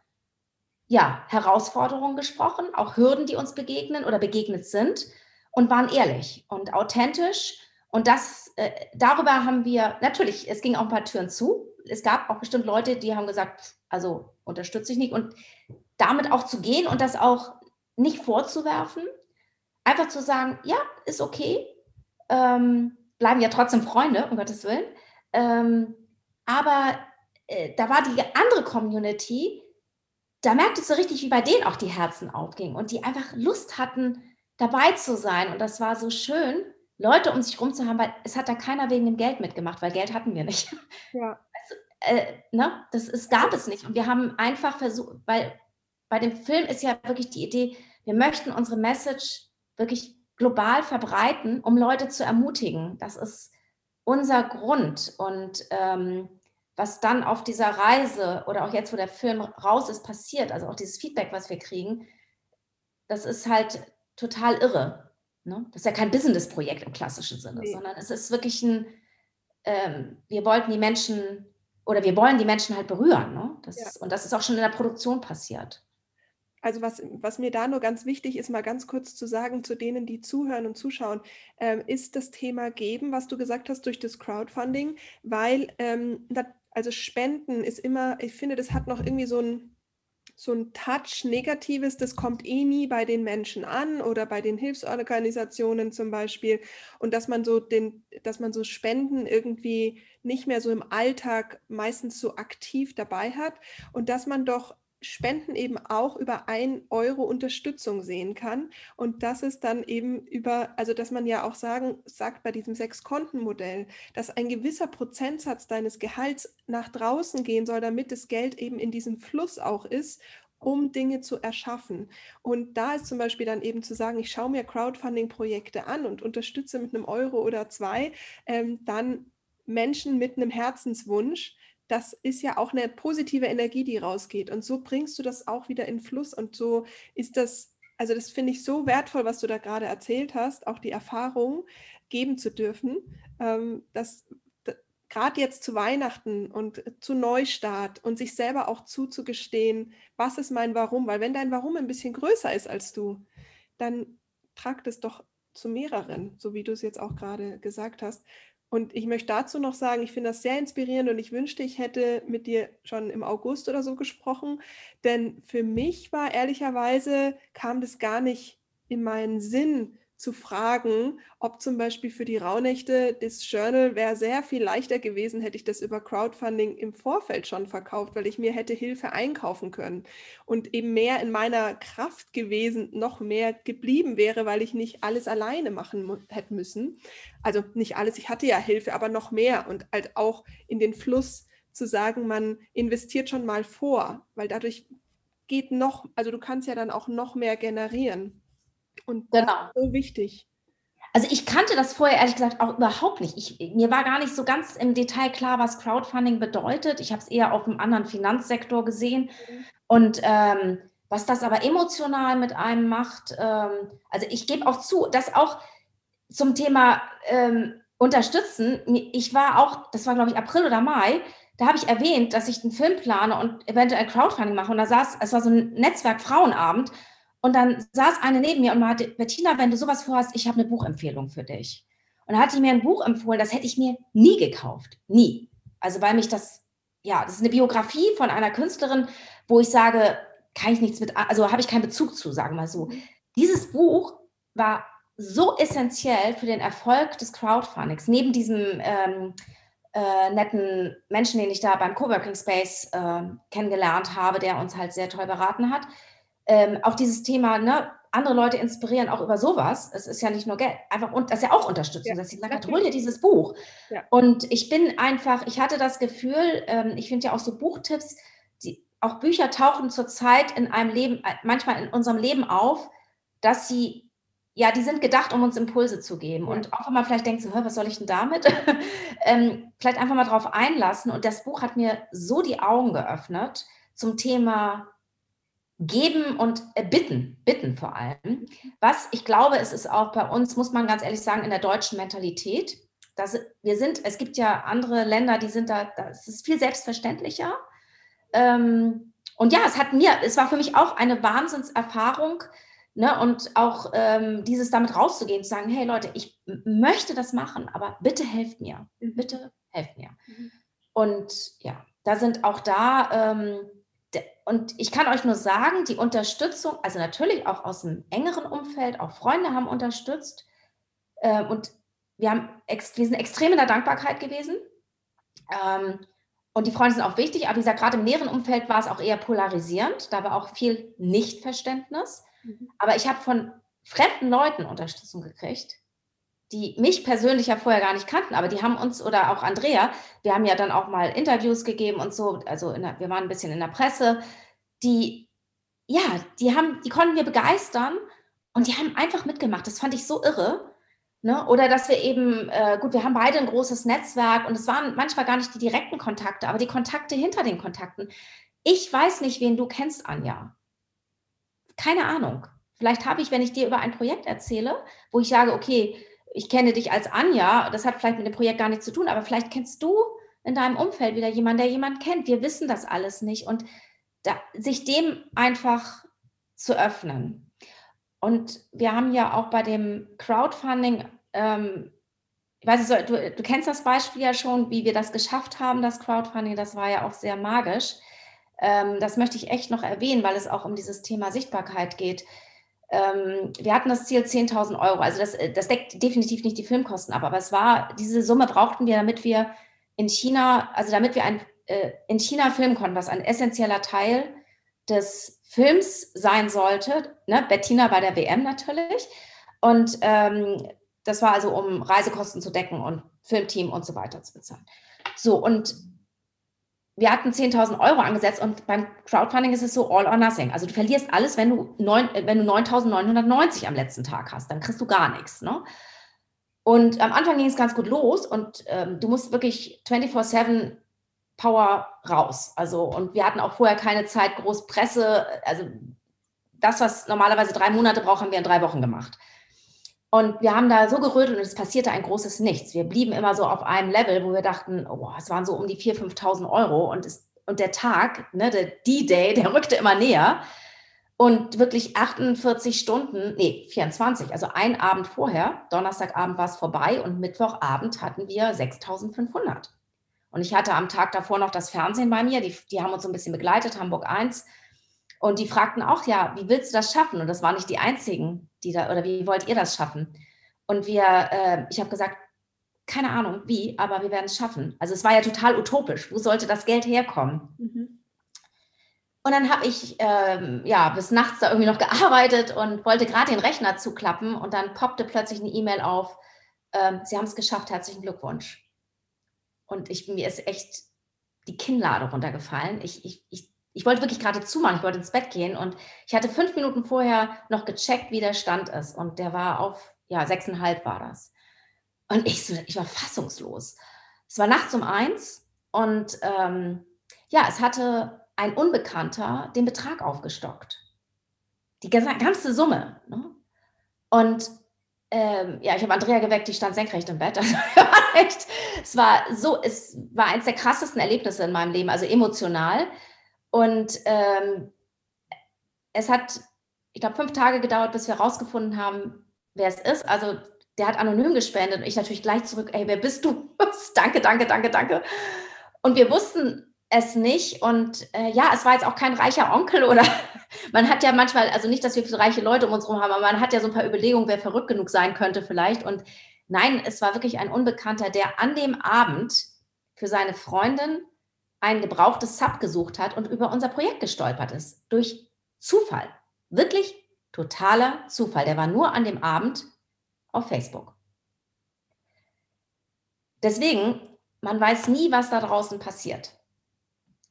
ja, Herausforderungen gesprochen, auch Hürden, die uns begegnen oder begegnet sind und waren ehrlich und authentisch. Und das, äh, darüber haben wir, natürlich, es ging auch ein paar Türen zu. Es gab auch bestimmt Leute, die haben gesagt, also unterstütze ich nicht. Und damit auch zu gehen und das auch nicht vorzuwerfen, einfach zu sagen, ja, ist okay, ähm, bleiben ja trotzdem Freunde, um Gottes Willen. Ähm, aber äh, da war die andere Community, da merktest du richtig, wie bei denen auch die Herzen aufgingen und die einfach Lust hatten, dabei zu sein. Und das war so schön, Leute um sich herum zu haben, weil es hat da keiner wegen dem Geld mitgemacht, weil Geld hatten wir nicht. <laughs> Ja. Also, äh, ne? Das ist, gab es nicht. Und wir haben einfach versucht, weil bei dem Film ist ja wirklich die Idee, wir möchten unsere Message wirklich global verbreiten, um Leute zu ermutigen. Das ist unser Grund. Und ähm, was dann auf dieser Reise oder auch jetzt, wo der Film raus ist, passiert, also auch dieses Feedback, was wir kriegen, das ist halt total irre. Ne? Das ist ja kein Business-Projekt im klassischen Sinne, nee. sondern es ist wirklich ein, ähm, wir wollten die Menschen oder wir wollen die Menschen halt berühren. Ne? Das, ja. Und das ist auch schon in der Produktion passiert. Also was, was mir da nur ganz wichtig ist, mal ganz kurz zu sagen zu denen, die zuhören und zuschauen, ähm, ist das Thema Geben, was du gesagt hast, durch das Crowdfunding, weil ähm, das, also Spenden ist immer, ich finde, das hat noch irgendwie so ein so ein Touch Negatives, das kommt eh nie bei den Menschen an oder bei den Hilfsorganisationen zum Beispiel. Und dass man so den, dass man so Spenden irgendwie nicht mehr so im Alltag meistens so aktiv dabei hat und dass man doch Spenden eben auch über ein Euro Unterstützung sehen kann. Und das ist dann eben über, also dass man ja auch sagen, sagt bei diesem Sechs-Konten-Modell, dass ein gewisser Prozentsatz deines Gehalts nach draußen gehen soll, damit das Geld eben in diesem Fluss auch ist, um Dinge zu erschaffen. Und da ist zum Beispiel dann eben zu sagen, ich schaue mir Crowdfunding-Projekte an und unterstütze mit einem Euro oder zwei ähm, dann Menschen mit einem Herzenswunsch, das ist ja auch eine positive Energie, die rausgeht. Und so bringst du das auch wieder in Fluss. Und so ist das, also das finde ich so wertvoll, was du da gerade erzählt hast, auch die Erfahrung geben zu dürfen, ähm, dass gerade jetzt zu Weihnachten und zu Neustart und sich selber auch zuzugestehen, was ist mein Warum? Weil wenn dein Warum ein bisschen größer ist als du, dann tragt es doch zu mehreren, so wie du es jetzt auch gerade gesagt hast. Und ich möchte dazu noch sagen, ich finde das sehr inspirierend und ich wünschte, ich hätte mit dir schon im August oder so gesprochen. Denn für mich war ehrlicherweise, kam das gar nicht in meinen Sinn, zu fragen, ob zum Beispiel für die Rauhnächte das Journal wäre sehr viel leichter gewesen, hätte ich das über Crowdfunding im Vorfeld schon verkauft, weil ich mir hätte Hilfe einkaufen können und eben mehr in meiner Kraft gewesen, noch mehr geblieben wäre, weil ich nicht alles alleine machen hätte müssen. Also nicht alles, ich hatte ja Hilfe, aber noch mehr und halt auch in den Fluss zu sagen, man investiert schon mal vor, weil dadurch geht noch, also du kannst ja dann auch noch mehr generieren. Und das genau. ist so wichtig. Also ich kannte das vorher ehrlich gesagt auch überhaupt nicht. Ich, mir war gar nicht so ganz im Detail klar, was Crowdfunding bedeutet. Ich habe es eher auf einem anderen Finanzsektor gesehen. Mhm. Und ähm, was das aber emotional mit einem macht, ähm, also ich gebe auch zu, dass auch zum Thema ähm, Unterstützen, ich war auch, das war glaube ich April oder Mai, da habe ich erwähnt, dass ich einen Film plane und eventuell Crowdfunding mache. Und da saß, es war so ein Netzwerk Frauenabend und dann saß eine neben mir und meinte, Bettina, wenn du sowas vorhast, ich habe eine Buchempfehlung für dich. Und da hatte ich mir ein Buch empfohlen, das hätte ich mir nie gekauft. Nie. Also weil mich das, ja, das ist eine Biografie von einer Künstlerin, wo ich sage, kann ich nichts mit, also habe ich keinen Bezug zu, sagen wir mal so. Dieses Buch war so essentiell für den Erfolg des Crowdfundings. Neben diesem ähm, äh, netten Menschen, den ich da beim Coworking Space äh, kennengelernt habe, der uns halt sehr toll beraten hat, ähm, auch dieses Thema, ne, andere Leute inspirieren auch über sowas. Es ist ja nicht nur Geld, einfach und das ist ja auch Unterstützung, ja, dass sie sagen, hol dir dieses Buch. Ja. Und ich bin einfach, ich hatte das Gefühl, ähm, ich finde ja auch so Buchtipps, die, auch Bücher tauchen zurzeit in einem Leben, äh, manchmal in unserem Leben auf, dass sie, ja, die sind gedacht, um uns Impulse zu geben. Ja. Und auch wenn man vielleicht denkt, so, was soll ich denn damit? <laughs> ähm, vielleicht einfach mal drauf einlassen. Und das Buch hat mir so die Augen geöffnet zum Thema geben und äh, bitten, bitten vor allem. Was ich glaube, es ist auch bei uns, muss man ganz ehrlich sagen, in der deutschen Mentalität. Dass wir sind, es gibt ja andere Länder, die sind da, das ist viel selbstverständlicher. Ähm, und ja, es hat mir, es war für mich auch eine Wahnsinnserfahrung, ne, und auch ähm, dieses damit rauszugehen, zu sagen, hey Leute, ich möchte das machen, aber bitte helft mir, mhm. bitte helft mir. Mhm. Und ja, da sind auch da ähm, und ich kann euch nur sagen, die Unterstützung, also natürlich auch aus dem engeren Umfeld, auch Freunde haben unterstützt. Äh, und wir, haben wir sind extrem in der Dankbarkeit gewesen. Ähm, und die Freunde sind auch wichtig, aber wie gesagt, gerade im näheren Umfeld war es auch eher polarisierend. Da war auch viel Nichtverständnis. Mhm. Aber ich habe von fremden Leuten Unterstützung gekriegt, die mich persönlich ja vorher gar nicht kannten, aber die haben uns oder auch Andrea, wir haben ja dann auch mal Interviews gegeben und so, also der, wir waren ein bisschen in der Presse, die, ja, die haben, die konnten wir begeistern und die haben einfach mitgemacht. Das fand ich so irre. Ne? Oder dass wir eben, äh, gut, wir haben beide ein großes Netzwerk und es waren manchmal gar nicht die direkten Kontakte, aber die Kontakte hinter den Kontakten. Ich weiß nicht, wen du kennst, Anja. Keine Ahnung. Vielleicht habe ich, wenn ich dir über ein Projekt erzähle, wo ich sage, okay, ich kenne dich als Anja, das hat vielleicht mit dem Projekt gar nichts zu tun, aber vielleicht kennst du in deinem Umfeld wieder jemanden, der jemanden kennt. Wir wissen das alles nicht und da, sich dem einfach zu öffnen. Und wir haben ja auch bei dem Crowdfunding, ähm, ich weiß nicht, du, du kennst das Beispiel ja schon, wie wir das geschafft haben, das Crowdfunding, das war ja auch sehr magisch. ähm, das möchte ich echt noch erwähnen, weil es auch um dieses Thema Sichtbarkeit geht. Ähm, wir hatten das Ziel 10.000 Euro. Also das, äh, das deckt definitiv nicht die Filmkosten ab, aber es war, diese Summe brauchten wir, damit wir in China, also damit wir ein, äh, in China filmen konnten, was ein essentieller Teil des Films sein sollte. Ne? Bettina bei der WM natürlich. Und ähm, das war also, um Reisekosten zu decken und Filmteam und so weiter zu bezahlen. So, und wir hatten 10.000 Euro angesetzt und beim Crowdfunding ist es so all or nothing. Also du verlierst alles, wenn du, 9, äh, du 9.990 am letzten Tag hast, dann kriegst du gar nichts. Ne? Und am Anfang ging es ganz gut los und ähm, du musst wirklich 24-7 Power raus. Also, und wir hatten auch vorher keine Zeit, groß Presse, also das, was normalerweise drei Monate braucht, haben wir in drei Wochen gemacht. Und wir haben da so gerötet und es passierte ein großes Nichts. Wir blieben immer so auf einem Level, wo wir dachten, oh, es waren so um die 4.000, 5.000 Euro und, es, und der Tag, ne, der D-Day, der rückte immer näher. Und wirklich 48 Stunden, nee, 24, also ein Abend vorher, Donnerstagabend war es vorbei und Mittwochabend hatten wir 6.500. Und ich hatte am Tag davor noch das Fernsehen bei mir, die, die haben uns so ein bisschen begleitet, Hamburg 1. Und die fragten auch, ja, wie willst du das schaffen? Und das waren nicht die einzigen, die da, oder wie wollt ihr das schaffen? Und wir, äh, ich habe gesagt, keine Ahnung wie, aber wir werden es schaffen. Also es war ja total utopisch. Wo sollte das Geld herkommen? Mhm. Und dann habe ich ähm, ja bis nachts da irgendwie noch <laughs> gearbeitet und wollte gerade den Rechner zuklappen und dann poppte plötzlich eine E-Mail auf. Ähm, Sie haben es geschafft, herzlichen Glückwunsch. Und ich, mir ist echt die Kinnlade runtergefallen. Ich, ich, ich ich wollte wirklich gerade zumachen, ich wollte ins Bett gehen und ich hatte fünf Minuten vorher noch gecheckt, wie der Stand ist und der war auf, ja, sechseinhalb war das. Und ich, so, ich war fassungslos. Es war nachts um eins und ähm, ja, es hatte ein Unbekannter den Betrag aufgestockt. Die ganze Summe. Ne? Und ähm, ja, ich habe Andrea geweckt, die stand senkrecht im Bett. <laughs> Also, echt, es war so, es war eines der krassesten Erlebnisse in meinem Leben, also emotional. Und ähm, es hat, ich glaube, fünf Tage gedauert, bis wir herausgefunden haben, wer es ist. Also der hat anonym gespendet und ich natürlich gleich zurück, ey, wer bist du? <laughs> danke, danke, danke, danke. Und wir wussten es nicht. Und äh, ja, es war jetzt auch kein reicher Onkel oder <laughs> man hat ja manchmal, also nicht, dass wir viele reiche Leute um uns herum haben, aber man hat ja so ein paar Überlegungen, wer verrückt genug sein könnte vielleicht. Und nein, es war wirklich ein Unbekannter, der an dem Abend für seine Freundin ein gebrauchtes Sub gesucht hat und über unser Projekt gestolpert ist. Durch Zufall. Wirklich totaler Zufall. Der war nur an dem Abend auf Facebook. Deswegen, man weiß nie, was da draußen passiert.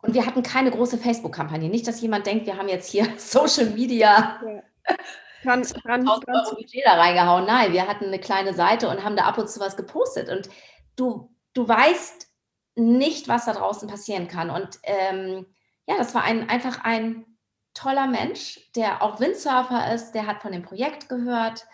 Und wir hatten keine große Facebook-Kampagne. Nicht, dass jemand denkt, wir haben jetzt hier <laughs> Social Media ja. dran, dran Budget da reingehauen. Nein, wir hatten eine kleine Seite und haben da ab und zu was gepostet. Und du, du weißt, nicht, was da draußen passieren kann. Und ähm, ja, das war ein, einfach ein toller Mensch, der auch Windsurfer ist, der hat von dem Projekt gehört,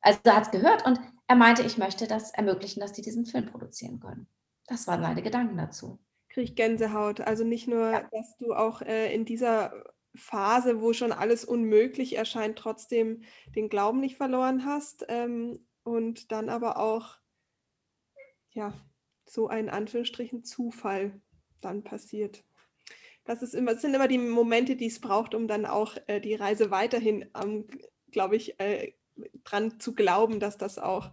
also er hat es gehört und er meinte, ich möchte das ermöglichen, dass die diesen Film produzieren können. Das waren seine Gedanken dazu. Kriege ich Gänsehaut. Also nicht nur, ja. dass du auch äh, in dieser Phase, wo schon alles unmöglich erscheint, trotzdem den Glauben nicht verloren hast ähm, und dann aber auch ja, so ein Anführungsstrichen Zufall dann passiert. Das, ist immer, das sind immer die Momente, die es braucht, um dann auch äh, die Reise weiterhin, ähm, glaube ich, äh, dran zu glauben, dass das auch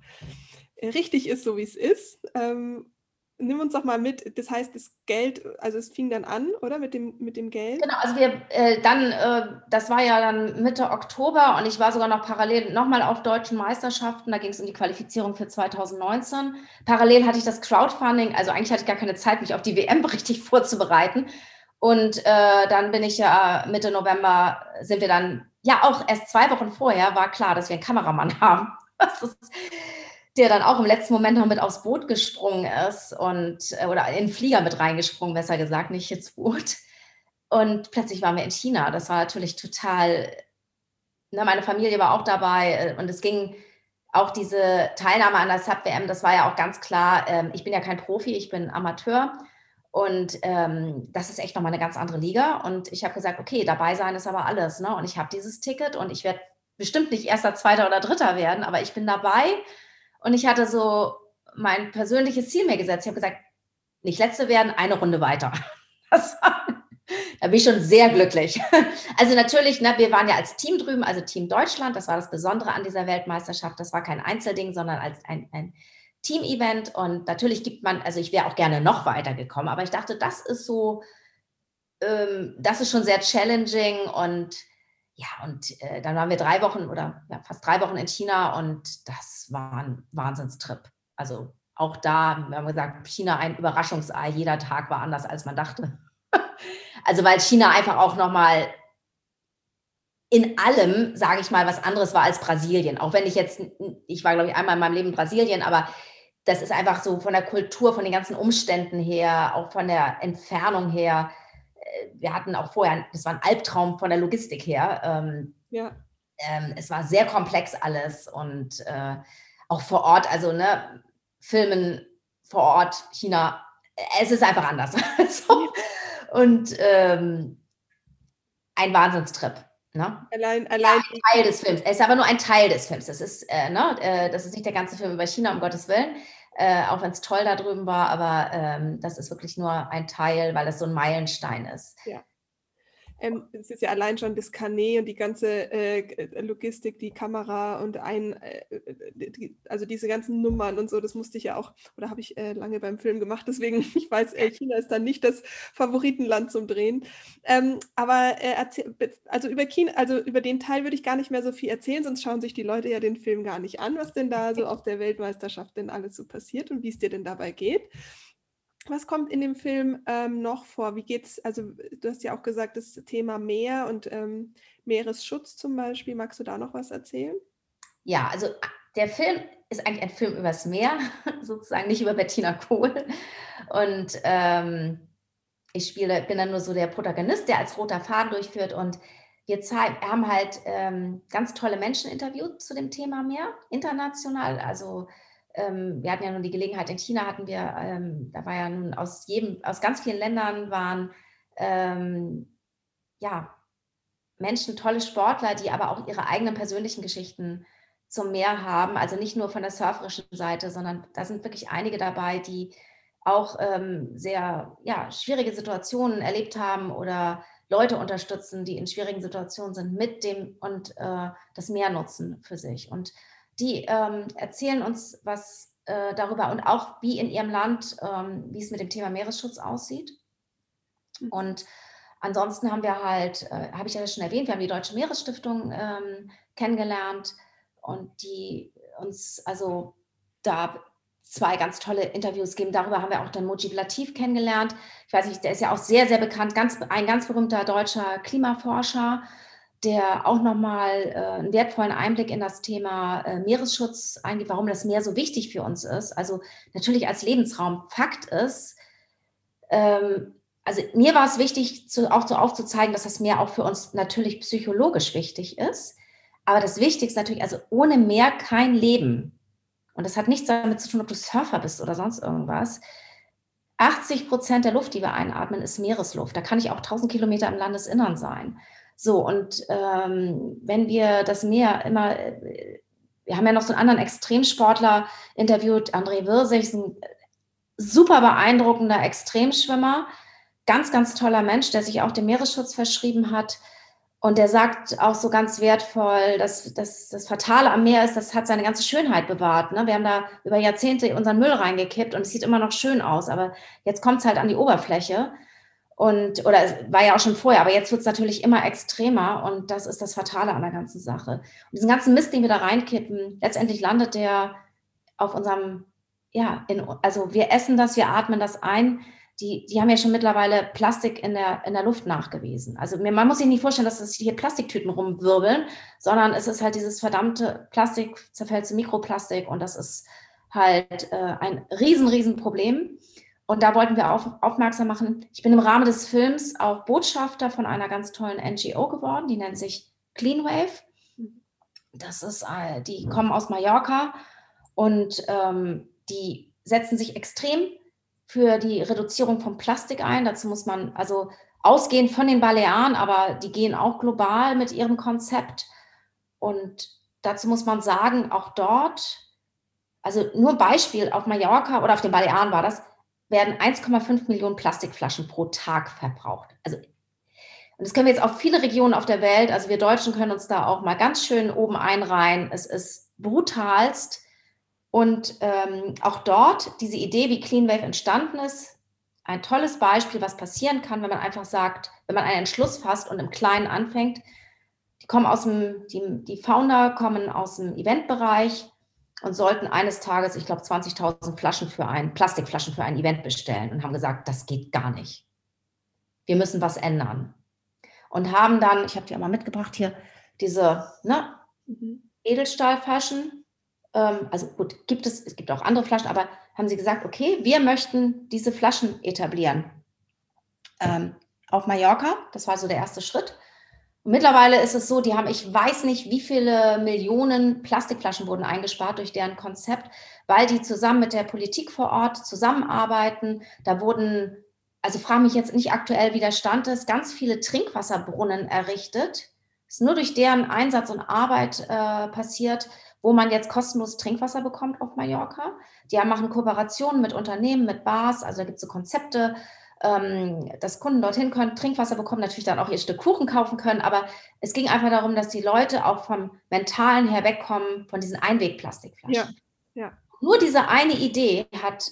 äh, richtig ist, so wie es ist. Ähm, nimm uns doch mal mit. Das heißt, das Geld, also es fing dann an, oder mit dem, mit dem Geld? Genau, also wir äh, dann, äh, das war ja dann Mitte Oktober und ich war sogar noch parallel nochmal auf deutschen Meisterschaften. Da ging es um die Qualifizierung für 2019. Parallel hatte ich das Crowdfunding, also eigentlich hatte ich gar keine Zeit, mich auf die WM <laughs> richtig vorzubereiten. Und äh, dann bin ich ja Mitte November, sind wir dann, ja auch erst zwei Wochen vorher war klar, dass wir einen Kameramann <laughs> haben. Das ist, der dann auch im letzten Moment noch mit aufs Boot gesprungen ist und äh, oder in den Flieger mit reingesprungen, besser gesagt, nicht ins Boot. Und plötzlich waren wir in China. Das war natürlich total, ne, meine Familie war auch dabei äh, und es ging auch diese Teilnahme an der Sub-WM, das war ja auch ganz klar, ähm, ich bin ja kein Profi, ich bin Amateur und ähm, das ist echt nochmal eine ganz andere Liga. Und ich habe gesagt, okay, dabei sein ist aber alles. Ne? Und ich habe dieses Ticket und ich werde bestimmt nicht erster, zweiter oder dritter werden, aber ich bin dabei und ich hatte so mein persönliches Ziel mir gesetzt. Ich habe gesagt, nicht letzte werden, eine Runde weiter. <laughs> Das Da bin ich schon sehr glücklich. <laughs> Also natürlich, ne, wir waren ja als Team drüben, also Team Deutschland, das war das Besondere an dieser Weltmeisterschaft. Das war kein Einzelding, sondern als ein, ein Team-Event. Und natürlich gibt man, also ich wäre auch gerne noch weiter gekommen, aber ich dachte, das ist so, ähm, das ist schon sehr challenging und ja, und äh, dann waren wir drei Wochen oder ja, fast drei Wochen in China und das war ein Wahnsinnstrip. Also auch da, wir haben gesagt, China ein Überraschungsei, jeder Tag war anders, als man dachte. <laughs> also weil China einfach auch nochmal in allem, sage ich mal, was anderes war als Brasilien. Auch wenn ich jetzt, ich war, glaube ich, einmal in meinem Leben in Brasilien, aber das ist einfach so von der Kultur, von den ganzen Umständen her, auch von der Entfernung her. Wir hatten auch vorher, das war ein Albtraum von der Logistik her. Ähm, ja. Ähm, es war sehr komplex alles und äh, auch vor Ort, also ne, Filmen vor Ort, China, es ist einfach anders. <laughs> so. Und ähm, ein Wahnsinnstrip. Ne? Allein, allein. Ja, ein Teil des Films. Es ist aber nur ein Teil des Films. Das ist, äh, ne, äh, das ist nicht der ganze Film über China, um Gottes Willen. Äh, auch wenn es toll da drüben war, aber ähm, das ist wirklich nur ein Teil, weil das so ein Meilenstein ist. Ja. Ähm, es ist ja allein schon das Kanä und die ganze äh, Logistik, die Kamera und ein, äh, die, also diese ganzen Nummern und so, das musste ich ja auch, oder habe ich äh, lange beim Film gemacht, deswegen, <laughs> ich weiß, äh, China ist dann nicht das Favoritenland zum Drehen. Ähm, aber äh, erzähl, also über China, also über den Teil würde ich gar nicht mehr so viel erzählen, sonst schauen sich die Leute ja den Film gar nicht an, was denn da so <laughs> auf der Weltmeisterschaft denn alles so passiert und wie es dir denn dabei geht. Was kommt in dem Film ähm, noch vor? Wie geht's? Also, du hast ja auch gesagt, das Thema Meer und ähm, Meeresschutz zum Beispiel. Magst du da noch was erzählen? Ja, also der Film ist eigentlich ein Film übers Meer, <laughs> sozusagen nicht über Bettina Kohl. Und ähm, ich spiele, bin dann nur so der Protagonist, der als roter Faden durchführt. Und wir haben halt ähm, ganz tolle Menschen interviewt zu dem Thema Meer, international. Also ähm, wir hatten ja nun die Gelegenheit, in China hatten wir, ähm, da war ja nun aus jedem, aus ganz vielen Ländern waren ähm, ja Menschen, tolle Sportler, die aber auch ihre eigenen persönlichen Geschichten zum Meer haben. Also nicht nur von der surferischen Seite, sondern da sind wirklich einige dabei, die auch ähm, sehr ja, schwierige Situationen erlebt haben oder Leute unterstützen, die in schwierigen Situationen sind mit dem und äh, das Meer nutzen für sich. Und die ähm, erzählen uns was äh, darüber und auch wie in ihrem Land, ähm, wie es mit dem Thema Meeresschutz aussieht. Mhm. Und ansonsten haben wir halt, äh, habe ich ja schon erwähnt, wir haben die Deutsche Meeresstiftung ähm, kennengelernt und die uns also da zwei ganz tolle Interviews geben. Darüber haben wir auch dann Mojib Latif kennengelernt. Ich weiß nicht, der ist ja auch sehr, sehr bekannt, ganz, ein ganz berühmter deutscher Klimaforscher der auch nochmal äh, einen wertvollen Einblick in das Thema äh, Meeresschutz eingeht, warum das Meer so wichtig für uns ist. Also natürlich als Lebensraum. Fakt ist, ähm, also mir war es wichtig, zu, auch so aufzuzeigen, dass das Meer auch für uns natürlich psychologisch wichtig ist. Aber das Wichtigste natürlich, also ohne Meer kein Leben. Und das hat nichts damit zu tun, ob du Surfer bist oder sonst irgendwas. 80 Prozent der Luft, die wir einatmen, ist Meeresluft. Da kann ich auch 1000 Kilometer im Landesinnern sein. So, und ähm, wenn wir das Meer immer, äh, wir haben ja noch so einen anderen Extremsportler interviewt, André Wirsig, ein super beeindruckender Extremschwimmer, ganz, ganz toller Mensch, der sich auch dem Meeresschutz verschrieben hat. Und der sagt auch so ganz wertvoll, dass, dass das Fatale am Meer ist, das hat seine ganze Schönheit bewahrt. Ne? Wir haben da über Jahrzehnte unseren Müll reingekippt und es sieht immer noch schön aus, aber jetzt kommt es halt an die Oberfläche. Und, oder es war ja auch schon vorher, aber jetzt wird es natürlich immer extremer und das ist das Fatale an der ganzen Sache. Und diesen ganzen Mist, den wir da reinkippen, letztendlich landet der auf unserem, ja, in, also wir essen das, wir atmen das ein. Die, die haben ja schon mittlerweile Plastik in der, in der Luft nachgewiesen. Also man muss sich nicht vorstellen, dass es hier Plastiktüten rumwirbeln, sondern es ist halt dieses verdammte Plastik, zerfällt zu Mikroplastik und das ist halt äh, ein riesen, riesen Problem. Und da wollten wir auf, aufmerksam machen. Ich bin im Rahmen des Films auch Botschafter von einer ganz tollen NGO geworden, die nennt sich Clean Wave. Das ist, äh, die kommen aus Mallorca und ähm, die setzen sich extrem für die Reduzierung von Plastik ein. Dazu muss man also ausgehen von den Balearen, aber die gehen auch global mit ihrem Konzept. Und dazu muss man sagen, auch dort, also nur ein Beispiel auf Mallorca oder auf den Balearen war das, werden 1,5 Millionen Plastikflaschen pro Tag verbraucht. Also Und das können wir jetzt auf viele Regionen auf der Welt, also wir Deutschen können uns da auch mal ganz schön oben einreihen. Es ist brutalst. Und ähm, auch dort diese Idee, wie Clean Wave entstanden ist, ein tolles Beispiel, was passieren kann, wenn man einfach sagt, wenn man einen Entschluss fasst und im Kleinen anfängt. Die kommen aus dem, die, die Founder kommen aus dem Eventbereich und sollten eines Tages, ich glaube, 20.000 Flaschen für ein, Plastikflaschen für ein Event bestellen und haben gesagt, das geht gar nicht. Wir müssen was ändern. Und haben dann, ich habe die auch mal mitgebracht hier, diese ne, mhm. Edelstahlflaschen. Ähm, also gut, gibt es, es gibt auch andere Flaschen, aber haben sie gesagt, okay, wir möchten diese Flaschen etablieren. Ähm, auf Mallorca, das war so der erste Schritt. Und mittlerweile ist es so, die haben, ich weiß nicht, wie viele Millionen Plastikflaschen wurden eingespart durch deren Konzept, weil die zusammen mit der Politik vor Ort zusammenarbeiten. Da wurden, also frage mich jetzt nicht aktuell, wie der Stand ist, ganz viele Trinkwasserbrunnen errichtet. Das ist nur durch deren Einsatz und Arbeit äh, passiert, wo man jetzt kostenlos Trinkwasser bekommt auf Mallorca. Die machen Kooperationen mit Unternehmen, mit Bars, also da gibt es so Konzepte, ähm, dass Kunden dorthin können, Trinkwasser bekommen, natürlich dann auch ihr Stück Kuchen kaufen können. Aber es ging einfach darum, dass die Leute auch vom Mentalen her wegkommen von diesen Einwegplastikflaschen. Ja, ja. Nur diese eine Idee hat,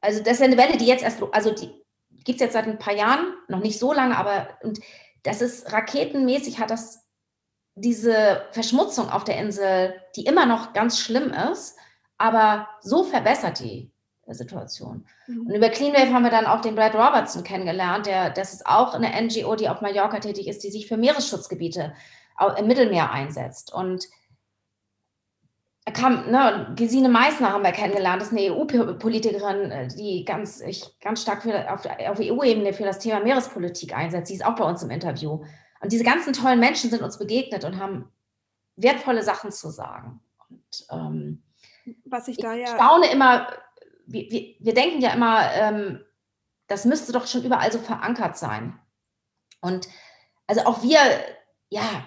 also das ist eine Welle, die jetzt erst, also die gibt es jetzt seit ein paar Jahren, noch nicht so lange, aber und das ist raketenmäßig, hat das diese Verschmutzung auf der Insel, die immer noch ganz schlimm ist, aber so verbessert die Situation. Mhm. Und über Cleanwave haben wir dann auch den Brad Robertson kennengelernt, der, das ist auch eine NGO, die auf Mallorca tätig ist, die sich für Meeresschutzgebiete im Mittelmeer einsetzt. Und er kam, ne, Gesine Meissner haben wir kennengelernt, das ist eine EU-Politikerin, die ganz, ich, ganz stark für, auf, auf EU-Ebene für das Thema Meerespolitik einsetzt. Sie ist auch bei uns im Interview. Und diese ganzen tollen Menschen sind uns begegnet und haben wertvolle Sachen zu sagen. Und ähm, was ich da ja. Ich staune immer, wir, wir, wir denken ja immer, ähm, das müsste doch schon überall so verankert sein. Und also auch wir, ja,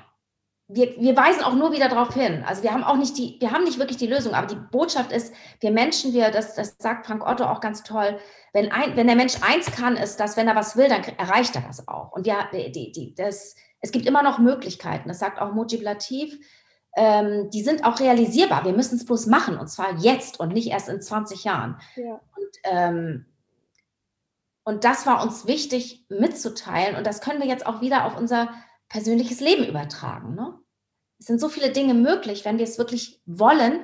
wir, wir weisen auch nur wieder darauf hin. Also wir haben auch nicht die, wir haben nicht wirklich die Lösung, aber die Botschaft ist, wir Menschen, wir, das, das sagt Frank Otto auch ganz toll, wenn, ein, wenn der Mensch eins kann, ist dass wenn er was will, dann erreicht er das auch. Und wir, die, die, das, es gibt immer noch Möglichkeiten. Das sagt auch Mujib Latif ähm, die sind auch realisierbar. Wir müssen es bloß machen und zwar jetzt und nicht erst in 20 Jahren. Ja. Und, ähm, und das war uns wichtig mitzuteilen und das können wir jetzt auch wieder auf unser persönliches Leben übertragen. Ne? Es sind so viele Dinge möglich, wenn wir es wirklich wollen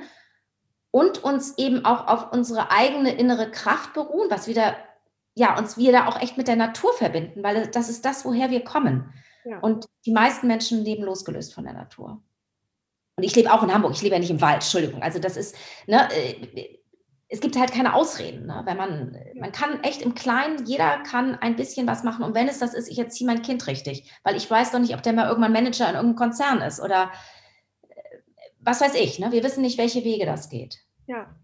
und uns eben auch auf unsere eigene innere Kraft beruhen, was wieder, ja, uns wieder auch echt mit der Natur verbinden, weil das ist das, woher wir kommen. Ja. Und die meisten Menschen leben losgelöst von der Natur. Und ich lebe auch in Hamburg, ich lebe ja nicht im Wald, Entschuldigung. Also das ist, ne, äh, es gibt halt keine Ausreden. Ne? Wenn man, man kann echt im Kleinen, jeder kann ein bisschen was machen. Und wenn es das ist, ich erziehe mein Kind richtig, weil ich weiß doch nicht, ob der mal irgendwann Manager in irgendeinem Konzern ist oder äh, was weiß ich. Ne? Wir wissen nicht, welche Wege das geht. Ja,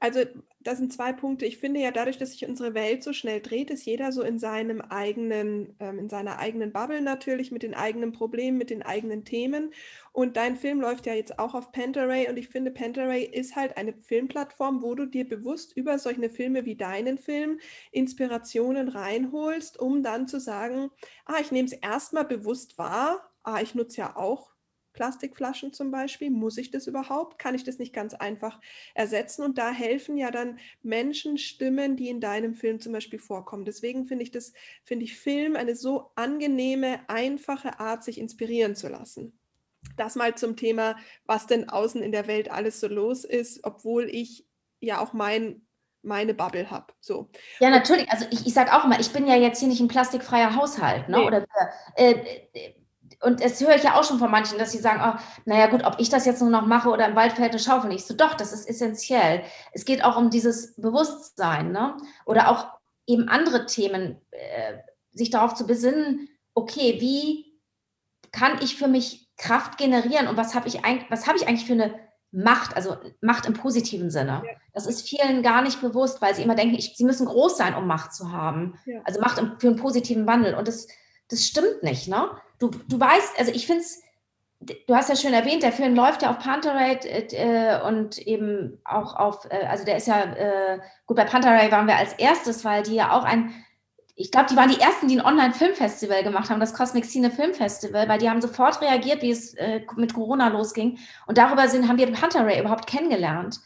also das sind zwei Punkte. Ich finde ja, dadurch, dass sich unsere Welt so schnell dreht, ist jeder so in seinem eigenen, ähm, in seiner eigenen Bubble natürlich, mit den eigenen Problemen, mit den eigenen Themen. Und dein Film läuft ja jetzt auch auf Pantaray und ich finde, Pantaray ist halt eine Filmplattform, wo du dir bewusst über solche Filme wie deinen Film Inspirationen reinholst, um dann zu sagen, ah, ich nehme es erstmal bewusst wahr, ah, ich nutze ja auch Plastikflaschen zum Beispiel? Muss ich das überhaupt? Kann ich das nicht ganz einfach ersetzen? Und da helfen ja dann Menschenstimmen, die in deinem Film zum Beispiel vorkommen. Deswegen finde ich das, finde ich Film eine so angenehme, einfache Art, sich inspirieren zu lassen. Das mal zum Thema, was denn außen in der Welt alles so los ist, obwohl ich ja auch mein meine Bubble habe. So. Ja, natürlich. Also ich, ich sage auch immer, ich bin ja jetzt hier nicht ein plastikfreier Haushalt. Ne? Nee. Oder äh, äh und das höre ich ja auch schon von manchen, dass sie sagen, oh, naja gut, ob ich das jetzt nur noch mache oder im Wald fällt eine Schaufel nicht. So, doch, das ist essentiell. Es geht auch um dieses Bewusstsein, ne? Oder auch eben andere Themen, äh, sich darauf zu besinnen, okay, wie kann ich für mich Kraft generieren und was habe ich eigentlich, was habe ich eigentlich für eine Macht, also Macht im positiven Sinne. Ja. Das ist vielen gar nicht bewusst, weil sie immer denken, ich, sie müssen groß sein, um Macht zu haben. Ja. Also Macht im, für einen positiven Wandel. Und das, das stimmt nicht, ne? du, du weißt, also ich finde es, du hast ja schön erwähnt, der Film läuft ja auf Pantarate äh, und eben auch auf, äh, also der ist ja, äh, gut, bei Pantarate waren wir als erstes, weil die ja auch ein, ich glaube, die waren die ersten, die ein Online-Filmfestival gemacht haben, das Cosmic Cine Filmfestival, weil die haben sofort reagiert, wie es äh, mit Corona losging. Und darüber sind, haben wir Hunter Ray überhaupt kennengelernt.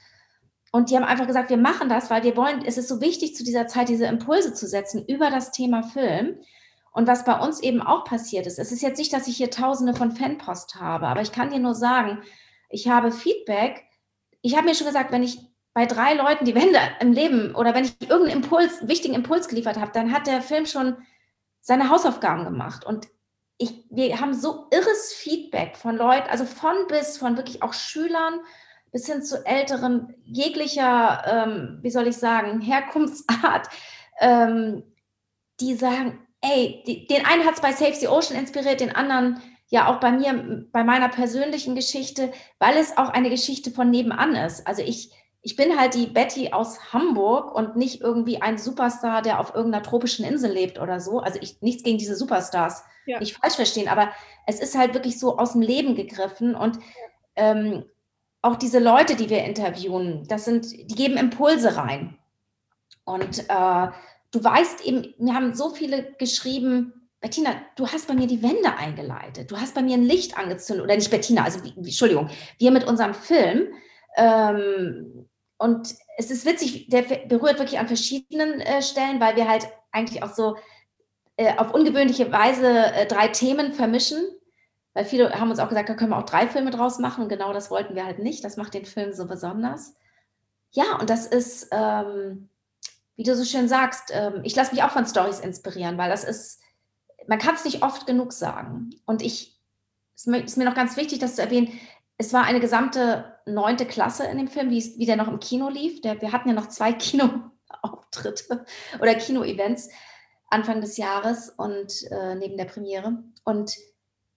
Und die haben einfach gesagt, wir machen das, weil wir wollen, es ist so wichtig zu dieser Zeit, diese Impulse zu setzen über das Thema Film. Und was bei uns eben auch passiert ist, es ist jetzt nicht, dass ich hier tausende von Fanpost habe, aber ich kann dir nur sagen, ich habe Feedback. Ich habe mir schon gesagt, wenn ich bei drei Leuten die Wende im Leben oder wenn ich irgendeinen Impuls, wichtigen Impuls geliefert habe, dann hat der Film schon seine Hausaufgaben gemacht. Und ich, wir haben so irres Feedback von Leuten, also von bis, von wirklich auch Schülern bis hin zu älteren, jeglicher, ähm, wie soll ich sagen, Herkunftsart, ähm, die sagen, ey, die, den einen hat es bei Save the Ocean inspiriert, den anderen ja auch bei mir, bei meiner persönlichen Geschichte, weil es auch eine Geschichte von nebenan ist. Also ich, ich bin halt die Betty aus Hamburg und nicht irgendwie ein Superstar, der auf irgendeiner tropischen Insel lebt oder so. Also ich nichts gegen diese Superstars, ja. nicht falsch verstehen, aber es ist halt wirklich so aus dem Leben gegriffen und ähm, auch diese Leute, die wir interviewen, das sind, die geben Impulse rein. Und äh, du weißt eben, mir haben so viele geschrieben, Bettina, du hast bei mir die Wände eingeleitet, du hast bei mir ein Licht angezündet, oder nicht Bettina, also Entschuldigung, wir mit unserem Film. Ähm, und es ist witzig, der berührt wirklich an verschiedenen äh, Stellen, weil wir halt eigentlich auch so äh, auf ungewöhnliche Weise äh, drei Themen vermischen. Weil viele haben uns auch gesagt, da können wir auch drei Filme draus machen. Und genau das wollten wir halt nicht. Das macht den Film so besonders. Ja, und das ist, ähm, wie du so schön sagst, ähm, ich lasse mich auch von Stories inspirieren, weil das ist, man kann es nicht oft genug sagen. Und ich, es ist mir noch ganz wichtig, das zu erwähnen, es war eine gesamte neunte Klasse in dem Film, wie, wie der noch im Kino lief. Der, wir hatten ja noch zwei <laughs> Kinoauftritte oder Kino-Events Anfang des Jahres und äh, neben der Premiere. Und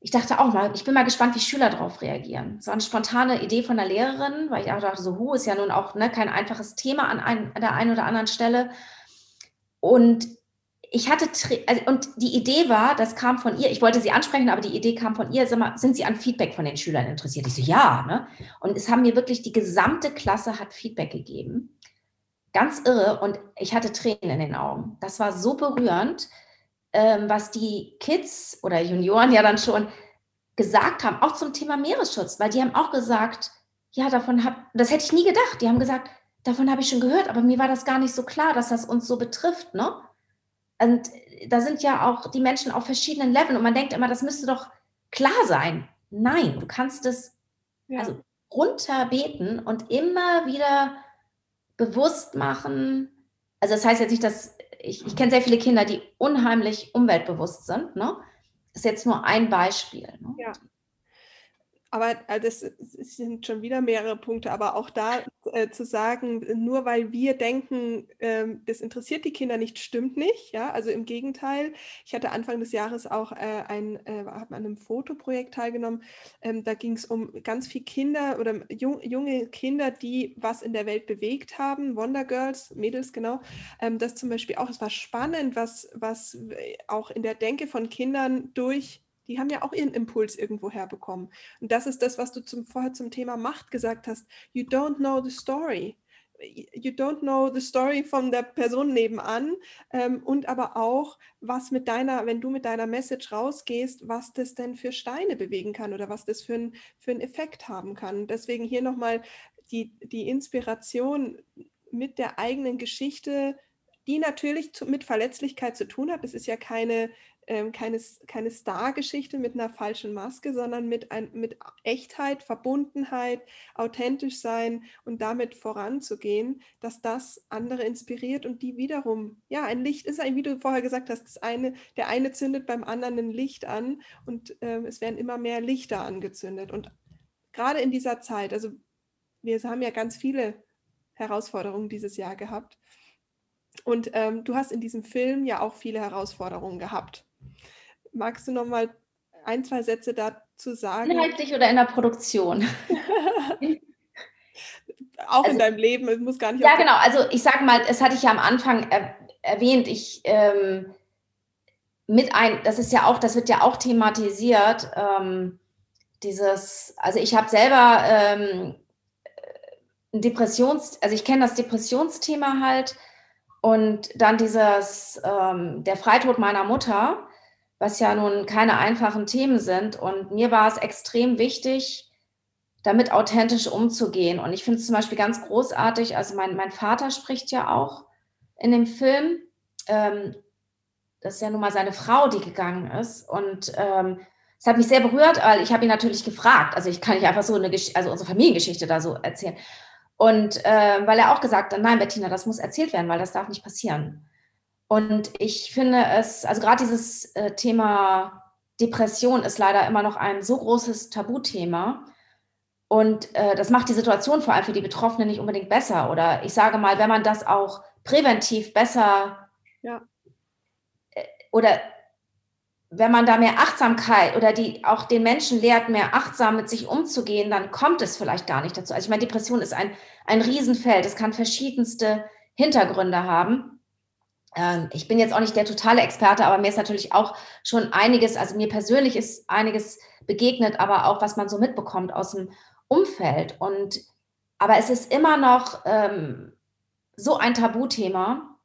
ich dachte auch mal, ich bin mal gespannt, wie Schüler darauf reagieren. So eine spontane Idee von der Lehrerin, weil ich auch dachte, so, hu, ist ja nun auch ne, kein einfaches Thema an, ein, an der einen oder anderen Stelle. Und ich hatte, also, und die Idee war, das kam von ihr, ich wollte sie ansprechen, aber die Idee kam von ihr, mal, sind Sie an Feedback von den Schülern interessiert? Ich so, ja, ne? Und es haben mir wirklich, die gesamte Klasse hat Feedback gegeben. Ganz irre und ich hatte Tränen in den Augen. Das war so berührend, ähm, was die Kids oder Junioren ja dann schon gesagt haben, auch zum Thema Meeresschutz, weil die haben auch gesagt, ja, davon habe, das hätte ich nie gedacht. Die haben gesagt, davon habe ich schon gehört, aber mir war das gar nicht so klar, dass das uns so betrifft, ne? Und da sind ja auch die Menschen auf verschiedenen Leveln und man denkt immer, das müsste doch klar sein. Nein, du kannst es ja. also runterbeten und immer wieder bewusst machen. Also das heißt jetzt nicht, dass ich, ich kenne sehr viele Kinder, die unheimlich umweltbewusst sind. Ne? Das ist jetzt nur ein Beispiel. Ne? Ja. Aber äh, das sind schon wieder mehrere Punkte, aber auch da äh, zu sagen, nur weil wir denken, ähm, das interessiert die Kinder nicht, stimmt nicht. Ja, also im Gegenteil. Ich hatte Anfang des Jahres auch äh, ein, äh, an einem Fotoprojekt teilgenommen. Ähm, da ging es um ganz viele Kinder oder jung, junge Kinder, die was in der Welt bewegt haben, Wonder Girls, Mädels genau. Ähm, das zum Beispiel auch, es war spannend, was, was auch in der Denke von Kindern durch die haben ja auch ihren Impuls irgendwo herbekommen. Und das ist das, was du zum, vorher zum Thema Macht gesagt hast. You don't know the story. You don't know the story von der Person nebenan ähm, und aber auch, was mit deiner, wenn du mit deiner Message rausgehst, was das denn für Steine bewegen kann oder was das für, ein, für einen Effekt haben kann. Deswegen hier nochmal die, die Inspiration mit der eigenen Geschichte, die natürlich zu, mit Verletzlichkeit zu tun hat. Das ist ja keine ähm, keine, keine Star-Geschichte mit einer falschen Maske, sondern mit, ein, mit Echtheit, Verbundenheit, authentisch sein und damit voranzugehen, dass das andere inspiriert und die wiederum, ja, ein Licht ist ein, wie du vorher gesagt hast, das eine, der eine zündet beim anderen ein Licht an und ähm, es werden immer mehr Lichter angezündet. Und gerade in dieser Zeit, also wir haben ja ganz viele Herausforderungen dieses Jahr gehabt. Und ähm, du hast in diesem Film ja auch viele Herausforderungen gehabt. Magst du noch mal ein, zwei Sätze dazu sagen? Inhaltlich oder in der Produktion? <laughs> auch also, in deinem Leben, es muss gar nicht. Ja, genau. Also ich sage mal, es hatte ich ja am Anfang er, erwähnt, ich ähm, mit ein, das ist ja auch, das wird ja auch thematisiert, ähm, dieses, also ich habe selber ähm, Depressions, also ich kenne das Depressionsthema halt Und dann dieses, ähm, der Freitod meiner Mutter, was ja nun keine einfachen Themen sind. Und mir war es extrem wichtig, damit authentisch umzugehen. Und ich finde es zum Beispiel ganz großartig, also mein, mein Vater spricht ja auch in dem Film. Ähm, das ist ja nun mal seine Frau, die gegangen ist. Und ähm, es hat mich sehr berührt, weil ich habe ihn natürlich gefragt. Also ich kann nicht einfach so eine, Gesch also unsere Familiengeschichte da so erzählen. Und äh, weil er auch gesagt hat, nein, Bettina, das muss erzählt werden, weil das darf nicht passieren. Und ich finde es, also gerade dieses äh, Thema Depression ist leider immer noch ein so großes Tabuthema. Und äh, das macht die Situation vor allem für die Betroffenen nicht unbedingt besser. Oder ich sage mal, wenn man das auch präventiv besser ja. Äh, oder wenn man da mehr Achtsamkeit oder die auch den Menschen lehrt, mehr achtsam mit sich umzugehen, dann kommt es vielleicht gar nicht dazu. Also ich meine, Depression ist ein, ein Riesenfeld. Es kann verschiedenste Hintergründe haben. Ähm, ich bin jetzt auch nicht der totale Experte, aber mir ist natürlich auch schon einiges, also mir persönlich ist einiges begegnet, aber auch was man so mitbekommt aus dem Umfeld. Und aber es ist immer noch ähm, so ein Tabuthema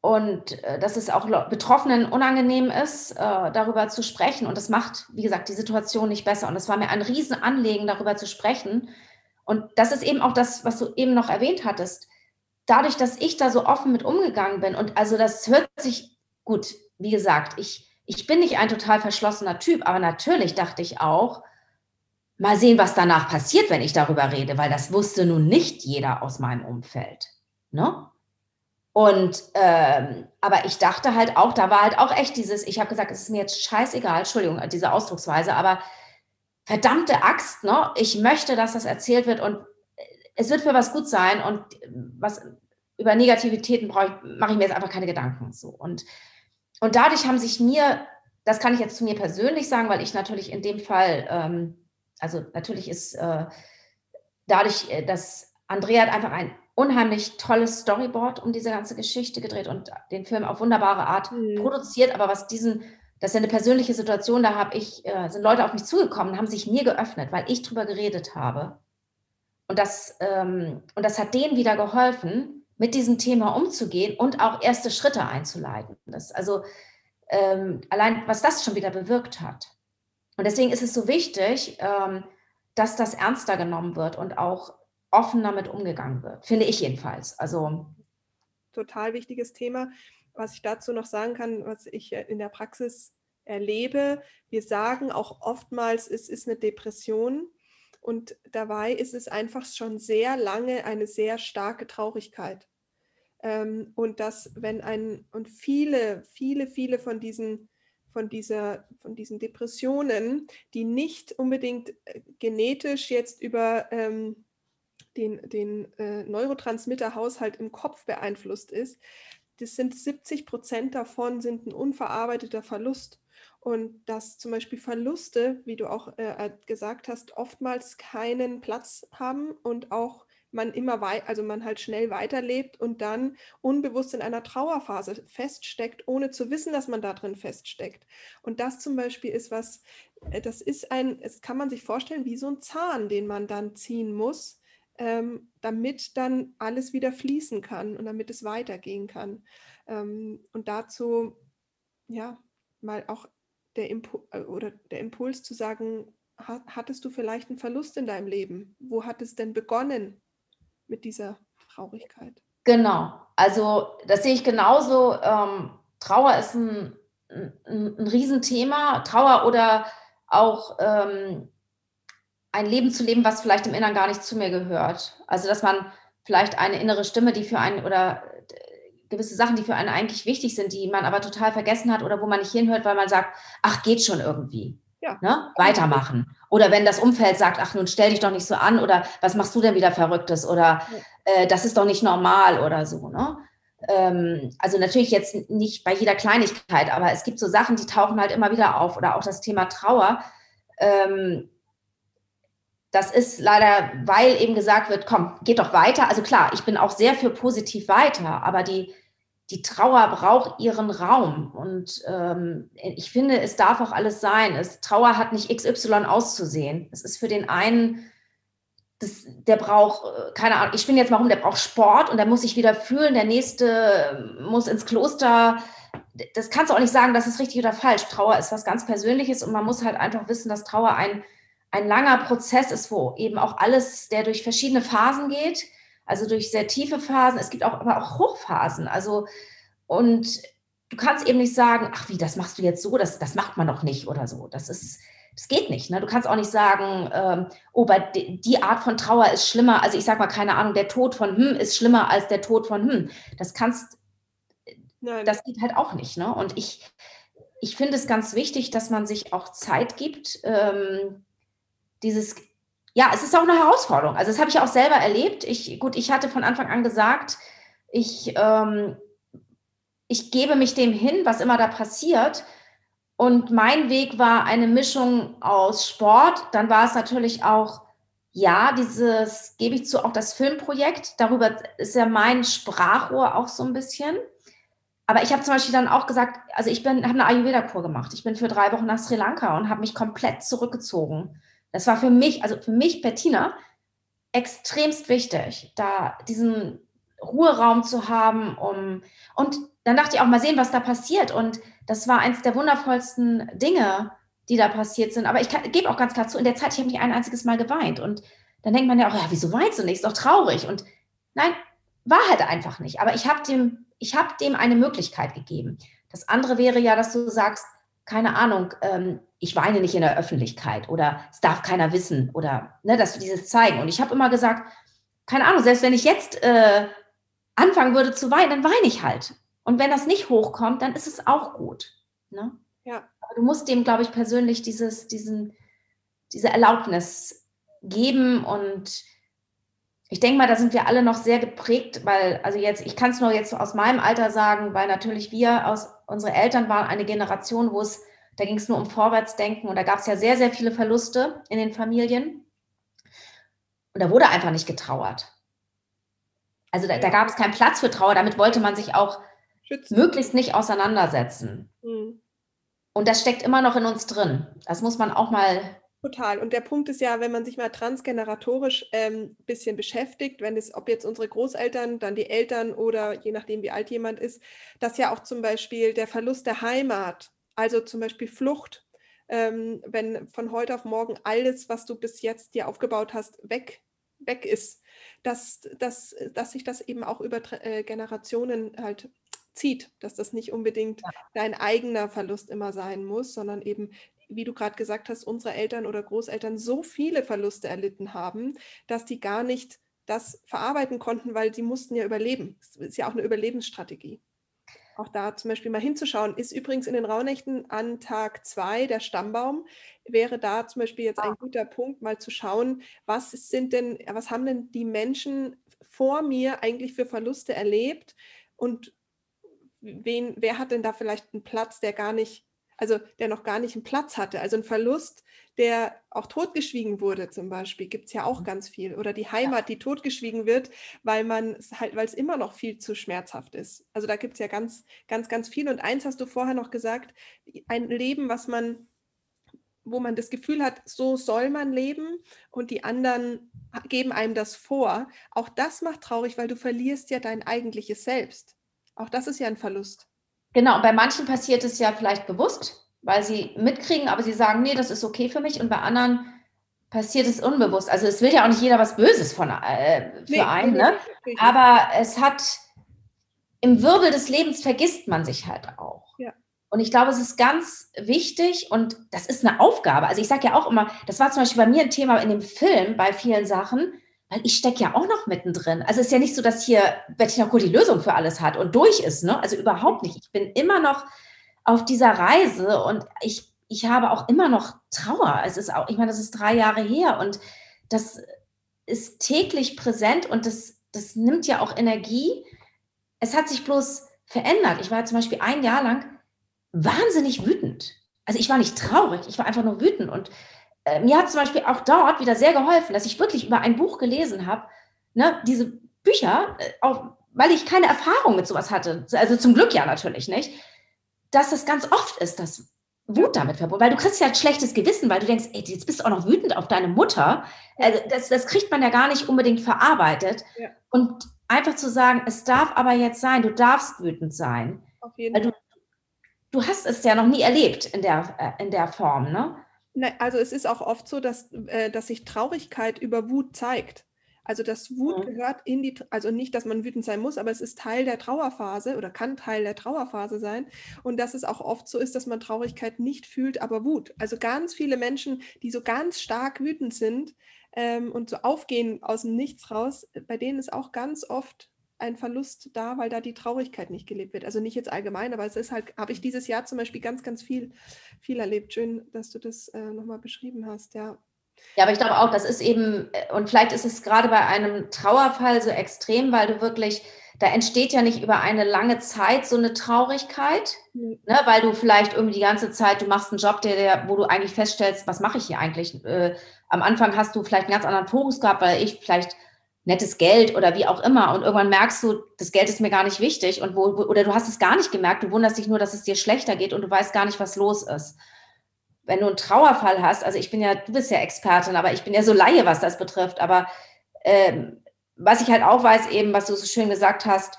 und äh, dass es auch Betroffenen unangenehm ist, äh, darüber zu sprechen. Und das macht, wie gesagt, die Situation nicht besser. Und es war mir ein Riesenanliegen, darüber zu sprechen. Und das ist eben auch das, was du eben noch erwähnt hattest. Dadurch, dass ich da so offen mit umgegangen bin und also das hört sich gut, wie gesagt, ich, ich bin nicht ein total verschlossener Typ, aber natürlich dachte ich auch, mal sehen, was danach passiert, wenn ich darüber rede, weil das wusste nun nicht jeder aus meinem Umfeld. Ne? Und ähm, aber ich dachte halt auch, da war halt auch echt dieses, ich habe gesagt, es ist mir jetzt scheißegal, Entschuldigung, diese Ausdrucksweise, aber verdammte Axt, ne? Ich möchte, dass das erzählt wird und es wird für was gut sein und was über Negativitäten brauche ich, mache ich mir jetzt einfach keine Gedanken. So. Und, und dadurch haben sich mir, das kann ich jetzt zu mir persönlich sagen, weil ich natürlich in dem Fall, ähm, also natürlich ist äh, dadurch, äh, dass Andrea hat einfach ein unheimlich tolles Storyboard um diese ganze Geschichte gedreht und den Film auf wunderbare Art mhm. produziert. Aber was diesen, das ist ja eine persönliche Situation, da habe ich, äh, sind Leute auf mich zugekommen, haben sich mir geöffnet, weil ich drüber geredet habe. Und das, ähm, und das hat denen wieder geholfen, mit diesem Thema umzugehen und auch erste Schritte einzuleiten. Das, also ähm, allein, was das schon wieder bewirkt hat. Und deswegen ist es so wichtig, ähm, dass das ernster genommen wird und auch offen damit umgegangen wird, finde ich jedenfalls. Also total wichtiges Thema. Was ich dazu noch sagen kann, was ich in der Praxis erlebe, wir sagen auch oftmals, es ist eine Depression und dabei ist es einfach schon sehr lange eine sehr starke Traurigkeit. Ähm, und dass, wenn ein, und viele, viele, viele von diesen von, dieser, von diesen Depressionen, die nicht unbedingt äh, genetisch jetzt über ähm, den, den äh, Neurotransmitterhaushalt im Kopf beeinflusst ist, das sind 70 Prozent davon sind ein unverarbeiteter Verlust. Und dass zum Beispiel Verluste, wie du auch äh, äh gesagt hast, oftmals keinen Platz haben und auch man immer weit, also man halt schnell weiterlebt und dann unbewusst in einer Trauerphase feststeckt, ohne zu wissen, dass man da drin feststeckt. Und das zum Beispiel ist was, äh, das ist ein, es kann man sich vorstellen, wie so ein Zahn, den man dann ziehen muss, ähm, damit dann alles wieder fließen kann und damit es weitergehen kann. Ähm, und dazu, ja, mal auch der, Impu äh, oder der Impuls zu sagen, ha hattest du vielleicht einen Verlust in deinem Leben? Wo hat es denn begonnen mit dieser Traurigkeit? Genau, also das sehe ich genauso. Ähm, Trauer ist ein, ein, ein Riesenthema. Trauer oder auch ähm, ein Leben zu leben, was vielleicht im Inneren gar nicht zu mir gehört. Also, dass man vielleicht eine innere Stimme, die für einen oder gewisse Sachen, die für einen eigentlich wichtig sind, die man aber total vergessen hat oder wo man nicht hinhört, weil man sagt, ach, geht schon irgendwie. Ja. Ne? Weitermachen. Oder wenn das Umfeld sagt, ach, nun stell dich doch nicht so an oder was machst du denn wieder Verrücktes oder äh, das ist doch nicht normal oder so. Ne? Ähm, also natürlich jetzt nicht bei jeder Kleinigkeit, aber es gibt so Sachen, die tauchen halt immer wieder auf oder auch das Thema Trauer. Ähm, das ist leider, weil eben gesagt wird, komm, geht doch weiter. Also klar, ich bin auch sehr für positiv weiter, aber die, die Trauer braucht ihren Raum. Und ähm, ich finde, es darf auch alles sein. Es, Trauer hat nicht XY auszusehen. Es ist für den einen das, der braucht, äh, keine Ahnung, ich bin jetzt mal rum, der braucht Sport und der muss sich wieder fühlen, der nächste muss ins Kloster. Das kannst du auch nicht sagen, das ist richtig oder falsch. Trauer ist was ganz Persönliches und man muss halt einfach wissen, dass Trauer ein, ein langer Prozess ist, wo eben auch alles, der durch verschiedene Phasen geht, also durch sehr tiefe Phasen, es gibt auch aber auch Hochphasen. Also und du kannst eben nicht sagen, ach wie, das machst du jetzt so, das, das macht man doch nicht oder so. Das ist, das geht nicht. Ne? Du kannst auch nicht sagen, ähm, oh, bei die Art von Trauer ist schlimmer. Also ich sage mal, keine Ahnung, der Tod von hm ist schlimmer als der Tod von hm. Das kannst, Nein. das geht halt auch nicht. Ne? Und ich, ich finde es ganz wichtig, dass man sich auch Zeit gibt. Ähm, dieses, ja, es ist auch eine Herausforderung. Also das habe ich auch selber erlebt. Ich, gut, ich hatte von Anfang an gesagt, ich, ähm, ich gebe mich dem hin, was immer da passiert. Und mein Weg war eine Mischung aus Sport. Dann war es natürlich auch, ja, dieses, gebe ich zu, auch das Filmprojekt. Darüber ist ja mein Sprachrohr auch so ein bisschen. Aber ich habe zum Beispiel dann auch gesagt, also ich habe eine Ayurveda-Kur gemacht. Ich bin für drei Wochen nach Sri Lanka und habe mich komplett zurückgezogen. Das war für mich, also für mich, Bettina, extremst wichtig, da diesen Ruheraum zu haben, um und dann dachte ich auch mal sehen, was da passiert. Und das war eins der wundervollsten Dinge, die da passiert sind. Aber ich gebe auch ganz klar zu, in der Zeit, ich habe nicht ein einziges Mal geweint. Und dann denkt man ja auch, ja, wieso weinst du nicht? Ist doch traurig. Und nein, war halt einfach nicht. Aber ich habe dem, ich habe dem eine Möglichkeit gegeben. Das andere wäre ja, dass du sagst, keine Ahnung, ähm, ich weine nicht in der Öffentlichkeit oder es darf keiner wissen oder ne, dass du dieses zeigen. Und ich habe immer gesagt, keine Ahnung, selbst wenn ich jetzt äh, anfangen würde zu weinen, dann weine ich halt. Und wenn das nicht hochkommt, dann ist es auch gut. Ne? Ja. Aber du musst dem, glaube ich, persönlich dieses, diesen, diese Erlaubnis geben und ich denke mal, da sind wir alle noch sehr geprägt, weil, also jetzt, ich kann es nur jetzt aus meinem Alter sagen, weil natürlich wir aus, unsere Eltern waren eine Generation, wo es, da ging es nur um Vorwärtsdenken und da gab es ja sehr, sehr viele Verluste in den Familien. Und da wurde einfach nicht getrauert. Also da, da gab es keinen Platz für Trauer, damit wollte man sich auch Schützen. möglichst nicht auseinandersetzen. Mhm. Und das steckt immer noch in uns drin. Das muss man auch mal. Total. Und der Punkt ist ja, wenn man sich mal transgeneratorisch ein ähm, bisschen beschäftigt, wenn es, ob jetzt unsere Großeltern, dann die Eltern oder je nachdem, wie alt jemand ist, dass ja auch zum Beispiel der Verlust der Heimat, also zum Beispiel Flucht, ähm, wenn von heute auf morgen alles, was du bis jetzt dir aufgebaut hast, weg, weg ist, dass, dass, dass sich das eben auch über äh, Generationen halt zieht, dass das nicht unbedingt ja. dein eigener Verlust immer sein muss, sondern eben, wie du gerade gesagt hast, unsere Eltern oder Großeltern so viele Verluste erlitten haben, dass die gar nicht das verarbeiten konnten, weil sie mussten ja überleben. Das ist ja auch eine Überlebensstrategie. Auch da zum Beispiel mal hinzuschauen, ist übrigens in den Rauhnächten an Tag zwei der Stammbaum, wäre da zum Beispiel jetzt ein ah. guter Punkt, mal zu schauen, was sind denn, was haben denn die Menschen vor mir eigentlich für Verluste erlebt und wen, wer hat denn da vielleicht einen Platz, der gar nicht, also der noch gar nicht einen Platz hatte? Also ein Verlust, der auch totgeschwiegen wurde, zum Beispiel, gibt es ja auch mhm. ganz viel. Oder die Heimat, die totgeschwiegen wird, weil man es halt, weil es immer noch viel zu schmerzhaft ist. Also da gibt es ja ganz, ganz, ganz viel. Und eins hast du vorher noch gesagt, ein Leben, was man wo man das Gefühl hat, so soll man leben und die anderen geben einem das vor. Auch das macht traurig, weil du verlierst ja dein eigentliches Selbst. Auch das ist ja ein Verlust. Genau, bei manchen passiert es ja vielleicht bewusst, weil sie mitkriegen, aber sie sagen, nee, das ist okay für mich. Und bei anderen passiert es unbewusst. Also es will ja auch nicht jeder was Böses von, äh, für nee, einen, ne? aber es hat, im Wirbel des Lebens vergisst man sich halt auch. Ja. Und ich glaube, es ist ganz wichtig und das ist eine Aufgabe. Also ich sage ja auch immer, das war zum Beispiel bei mir ein Thema in dem Film bei vielen Sachen, weil ich stecke ja auch noch mittendrin. Also es ist ja nicht so, dass hier Bettina Kohl die Lösung für alles hat und durch ist, ne? Also überhaupt nicht. Ich bin immer noch auf dieser Reise und ich, ich habe auch immer noch Trauer. Es ist auch, ich meine, das ist drei Jahre her und das ist täglich präsent und das, das nimmt ja auch Energie. Es hat sich bloß verändert. Ich war zum Beispiel ein Jahr lang wahnsinnig wütend. Also ich war nicht traurig, ich war einfach nur wütend und äh, mir hat zum Beispiel auch dort wieder sehr geholfen, dass ich wirklich über ein Buch gelesen habe, ne, diese Bücher, äh, auch weil ich keine Erfahrung mit sowas hatte, also zum Glück ja natürlich nicht, dass das ganz oft ist, dass Wut damit verbunden, weil du kriegst ja ein schlechtes Gewissen, weil du denkst, ey, jetzt bist du auch noch wütend auf deine Mutter. Also das, das kriegt man ja gar nicht unbedingt verarbeitet. Ja. Und einfach zu sagen, es darf aber jetzt sein, du darfst wütend sein. Auf jeden Fall. Du, du, hast es ja noch nie erlebt in der, äh, in der Form, ne? Also es ist auch oft so, dass, äh, dass sich Traurigkeit über Wut zeigt. Also das Wut mhm. gehört in die, also nicht, dass man wütend sein muss, aber es ist Teil der Trauerphase oder kann Teil der Trauerphase sein. Und dass es auch oft so ist, dass man Traurigkeit nicht fühlt, aber Wut. Also ganz viele Menschen, die so ganz stark wütend sind ähm, und so aufgehen aus dem Nichts raus, bei denen ist auch ganz oft ein Verlust da, weil da die Traurigkeit nicht gelebt wird. Also nicht jetzt allgemein, aber es ist halt, habe ich dieses Jahr zum Beispiel ganz, ganz viel, viel erlebt. Schön, dass du das äh, nochmal beschrieben hast, ja. Ja, aber ich glaube auch, das ist eben, äh, und vielleicht ist es gerade bei einem Trauerfall so extrem, weil du wirklich, da entsteht ja nicht über eine lange Zeit so eine Traurigkeit, mhm. ne, weil du vielleicht irgendwie die ganze Zeit, du machst einen Job, der, der wo du eigentlich feststellst, was mache ich hier eigentlich? Äh, am Anfang hast du vielleicht einen ganz anderen Fokus gehabt, weil ich vielleicht nettes Geld oder wie auch immer. Und irgendwann merkst du, das Geld ist mir gar nicht wichtig. Und wo, oder du hast es gar nicht gemerkt, du wunderst dich nur, dass es dir schlechter geht und du weißt gar nicht, was los ist. Wenn du einen Trauerfall hast, also ich bin ja, du bist ja Expertin, aber ich bin ja so Laie, was das betrifft, aber ähm, was ich halt auch weiß, eben, was du so schön gesagt hast,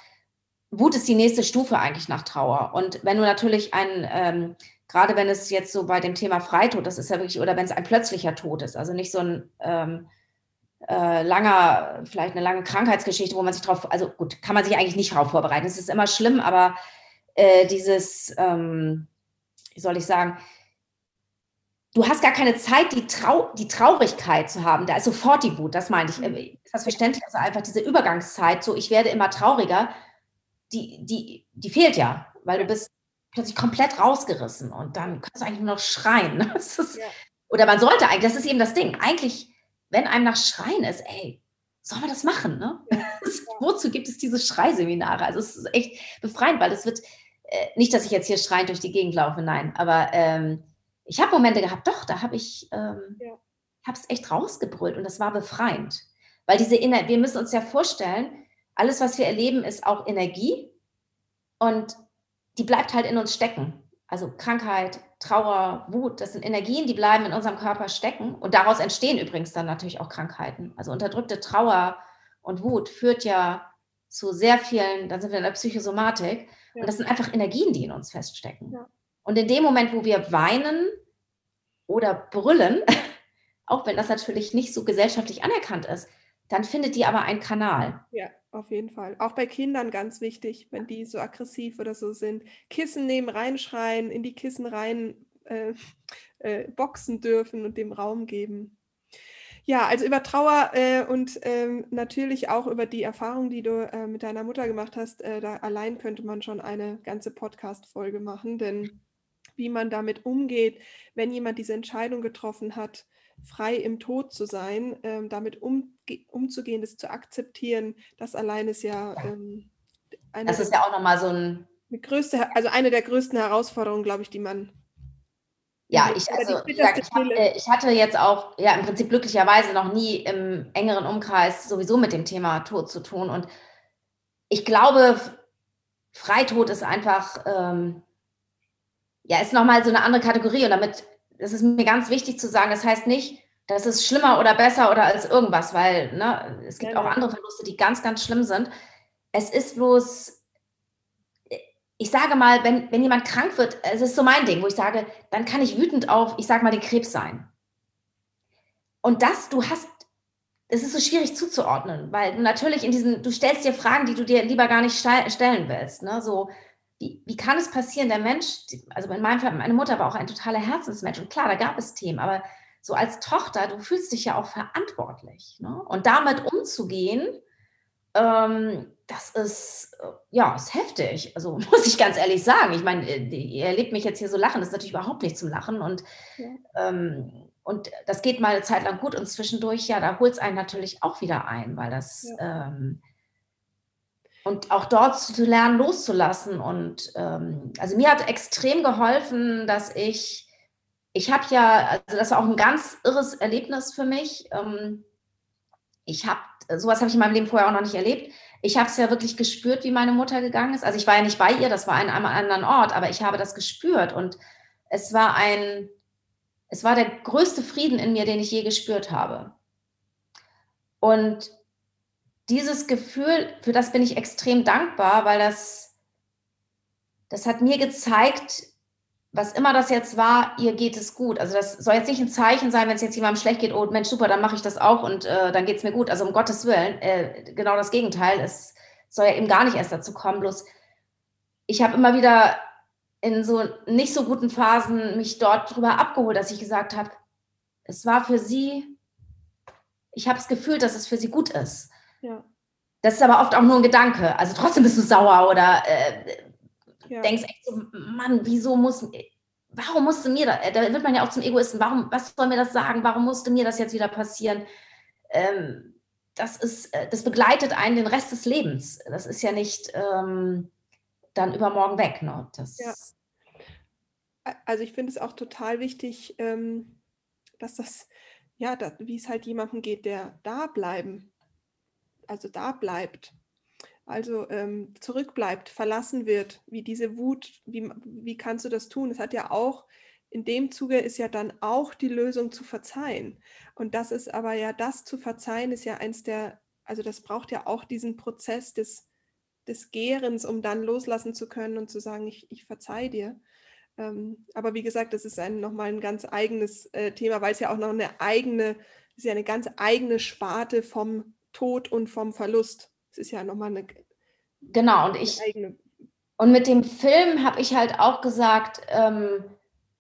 Wut ist die nächste Stufe eigentlich nach Trauer. Und wenn du natürlich ein, ähm, gerade wenn es jetzt so bei dem Thema Freitod, das ist ja wirklich, oder wenn es ein plötzlicher Tod ist, also nicht so ein ähm, äh, langer, vielleicht eine lange Krankheitsgeschichte, wo man sich drauf, also gut, kann man sich eigentlich nicht drauf vorbereiten. Es ist immer schlimm, aber äh, dieses, ähm, wie soll ich sagen, du hast gar keine Zeit, die, Trau die Traurigkeit zu haben. Da ist sofort die Wut, das meine ich. Mhm. Ist das verständlich? Also einfach diese Übergangszeit, so ich werde immer trauriger, die, die, die fehlt ja, weil du bist plötzlich komplett rausgerissen und dann kannst du eigentlich nur noch schreien. <laughs> Ist, ja. Oder man sollte eigentlich, das ist eben das Ding, eigentlich, wenn einem nach Schreien ist, ey, soll man das machen? Ne? Ja. <laughs> Wozu gibt es diese Schreiseminare? Also es ist echt befreiend, weil es wird, äh, nicht, dass ich jetzt hier schreiend durch die Gegend laufe, nein, aber ähm, ich habe Momente gehabt, doch, da habe ich ähm, ja. es echt rausgebrüllt und das war befreiend. Weil diese Ener wir müssen uns ja vorstellen, alles, was wir erleben, ist auch Energie und die bleibt halt in uns stecken. Also Krankheit, Trauer, Wut, das sind Energien, die bleiben in unserem Körper stecken und daraus entstehen übrigens dann natürlich auch Krankheiten. Also unterdrückte Trauer und Wut führt ja zu sehr vielen, dann sind wir in der Psychosomatik ja. und das sind einfach Energien, die in uns feststecken. Ja. Und in dem Moment, wo wir weinen oder brüllen, <laughs> auch wenn das natürlich nicht so gesellschaftlich anerkannt ist, dann findet die aber einen Kanal. Ja, auf jeden Fall. Auch bei Kindern ganz wichtig, wenn die so aggressiv oder so sind. Kissen nehmen, reinschreien, in die Kissen rein äh, äh, boxen dürfen und dem Raum geben. Ja, also über Trauer äh, und ähm, natürlich auch über die Erfahrung, die du äh, mit deiner Mutter gemacht hast. Äh, da allein könnte man schon eine ganze Podcast-Folge machen, denn wie man damit umgeht, wenn jemand diese Entscheidung getroffen hat, frei im Tod zu sein, ähm, damit um, umzugehen, das zu akzeptieren, das allein ist ja ähm, eine, das ist ja auch nochmal so ein größte, also eine der größten Herausforderungen, glaube ich, die man ja, ich, also, ich, sag, ich, hatte, ich, hatte, jetzt auch, ja, im Prinzip glücklicherweise noch nie im engeren Umkreis sowieso mit dem Thema Tod zu tun. Und ich glaube, Freitod ist einfach, ähm, ja, ist nochmal so eine andere Kategorie. Und damit, das ist mir ganz wichtig zu sagen, das heißt nicht, das ist schlimmer oder besser oder als irgendwas, weil ne, es gibt ja, auch andere Verluste, die ganz, ganz schlimm sind. Es ist bloß, ich sage mal, wenn, wenn jemand krank wird, es ist so mein Ding, wo ich sage, dann kann ich wütend auf, ich sage mal, den Krebs sein. Und das, du hast, es ist so schwierig zuzuordnen, weil du natürlich in diesen, du stellst dir Fragen, die du dir lieber gar nicht stellen willst. Ne? So, wie, wie kann es passieren, der Mensch, also in meinem Fall, meine Mutter war auch ein totaler Herzensmensch und klar, da gab es Themen, aber so als Tochter, du fühlst dich ja auch verantwortlich. Ne? Und damit umzugehen, ähm, das ist, äh, ja, ist heftig. Also <laughs> muss ich ganz ehrlich sagen. Ich meine, äh, ihr erlebt mich jetzt hier so lachen, das ist natürlich überhaupt nicht zum Lachen. Und, ja. ähm, und das geht mal eine Zeit lang gut und zwischendurch, ja, da holt es einen natürlich auch wieder ein, weil das, ja. ähm, und auch dort zu lernen, loszulassen. Und ähm, also mir hat extrem geholfen, dass ich, ich habe ja, also das war auch ein ganz irres Erlebnis für mich. Ähm, ich habe, sowas habe ich in meinem Leben vorher auch noch nicht erlebt. Ich habe es ja wirklich gespürt, wie meine Mutter gegangen ist. Also ich war ja nicht bei ihr, das war an einem anderen Ort, aber ich habe das gespürt und es war ein, es war der größte Frieden in mir, den ich je gespürt habe. Und dieses Gefühl, für das bin ich extrem dankbar, weil das, das hat mir gezeigt, was immer das jetzt war, ihr geht es gut. Also das soll jetzt nicht ein Zeichen sein, wenn es jetzt jemandem schlecht geht, oh Mensch, super, dann mache ich das auch und äh, dann geht es mir gut. Also um Gottes Willen, äh, genau das Gegenteil. Es soll ja eben gar nicht erst dazu kommen. Bloß ich habe immer wieder in so nicht so guten Phasen mich dort drüber abgeholt, dass ich gesagt habe, es war für sie, ich habe das Gefühl, dass es für sie gut ist. Ja. Das ist aber oft auch nur ein Gedanke. Also trotzdem bist du sauer oder äh, ja. denkst echt so, Mann, wieso muss, warum musste mir das, da wird man ja auch zum Egoisten, warum, was soll mir das sagen, warum musste mir das jetzt wieder passieren? Ähm, das ist, äh, das begleitet einen den Rest des Lebens. Das ist ja nicht ähm, dann übermorgen weg. Ne? Das ja. Also ich finde es auch total wichtig, ähm, dass das, ja, wie es halt jemandem geht, der da bleiben, also da bleibt also ähm, zurückbleibt, verlassen wird, wie diese Wut, wie, wie kannst du das tun? Es hat ja auch, in dem Zuge ist ja dann auch die Lösung zu verzeihen. Und das ist aber ja, das zu verzeihen ist ja eins der, also das braucht ja auch diesen Prozess des, des Gärens, um dann loslassen zu können und zu sagen, ich, ich verzeih dir. Ähm, aber wie gesagt, das ist ein, nochmal ein ganz eigenes äh, Thema, weil es ja auch noch eine eigene, ist ja eine ganz eigene Sparte vom Tod und vom Verlust. Es ist ja nochmal eine. Genau, und ich. Eigene. Und mit dem Film habe ich halt auch gesagt, ähm,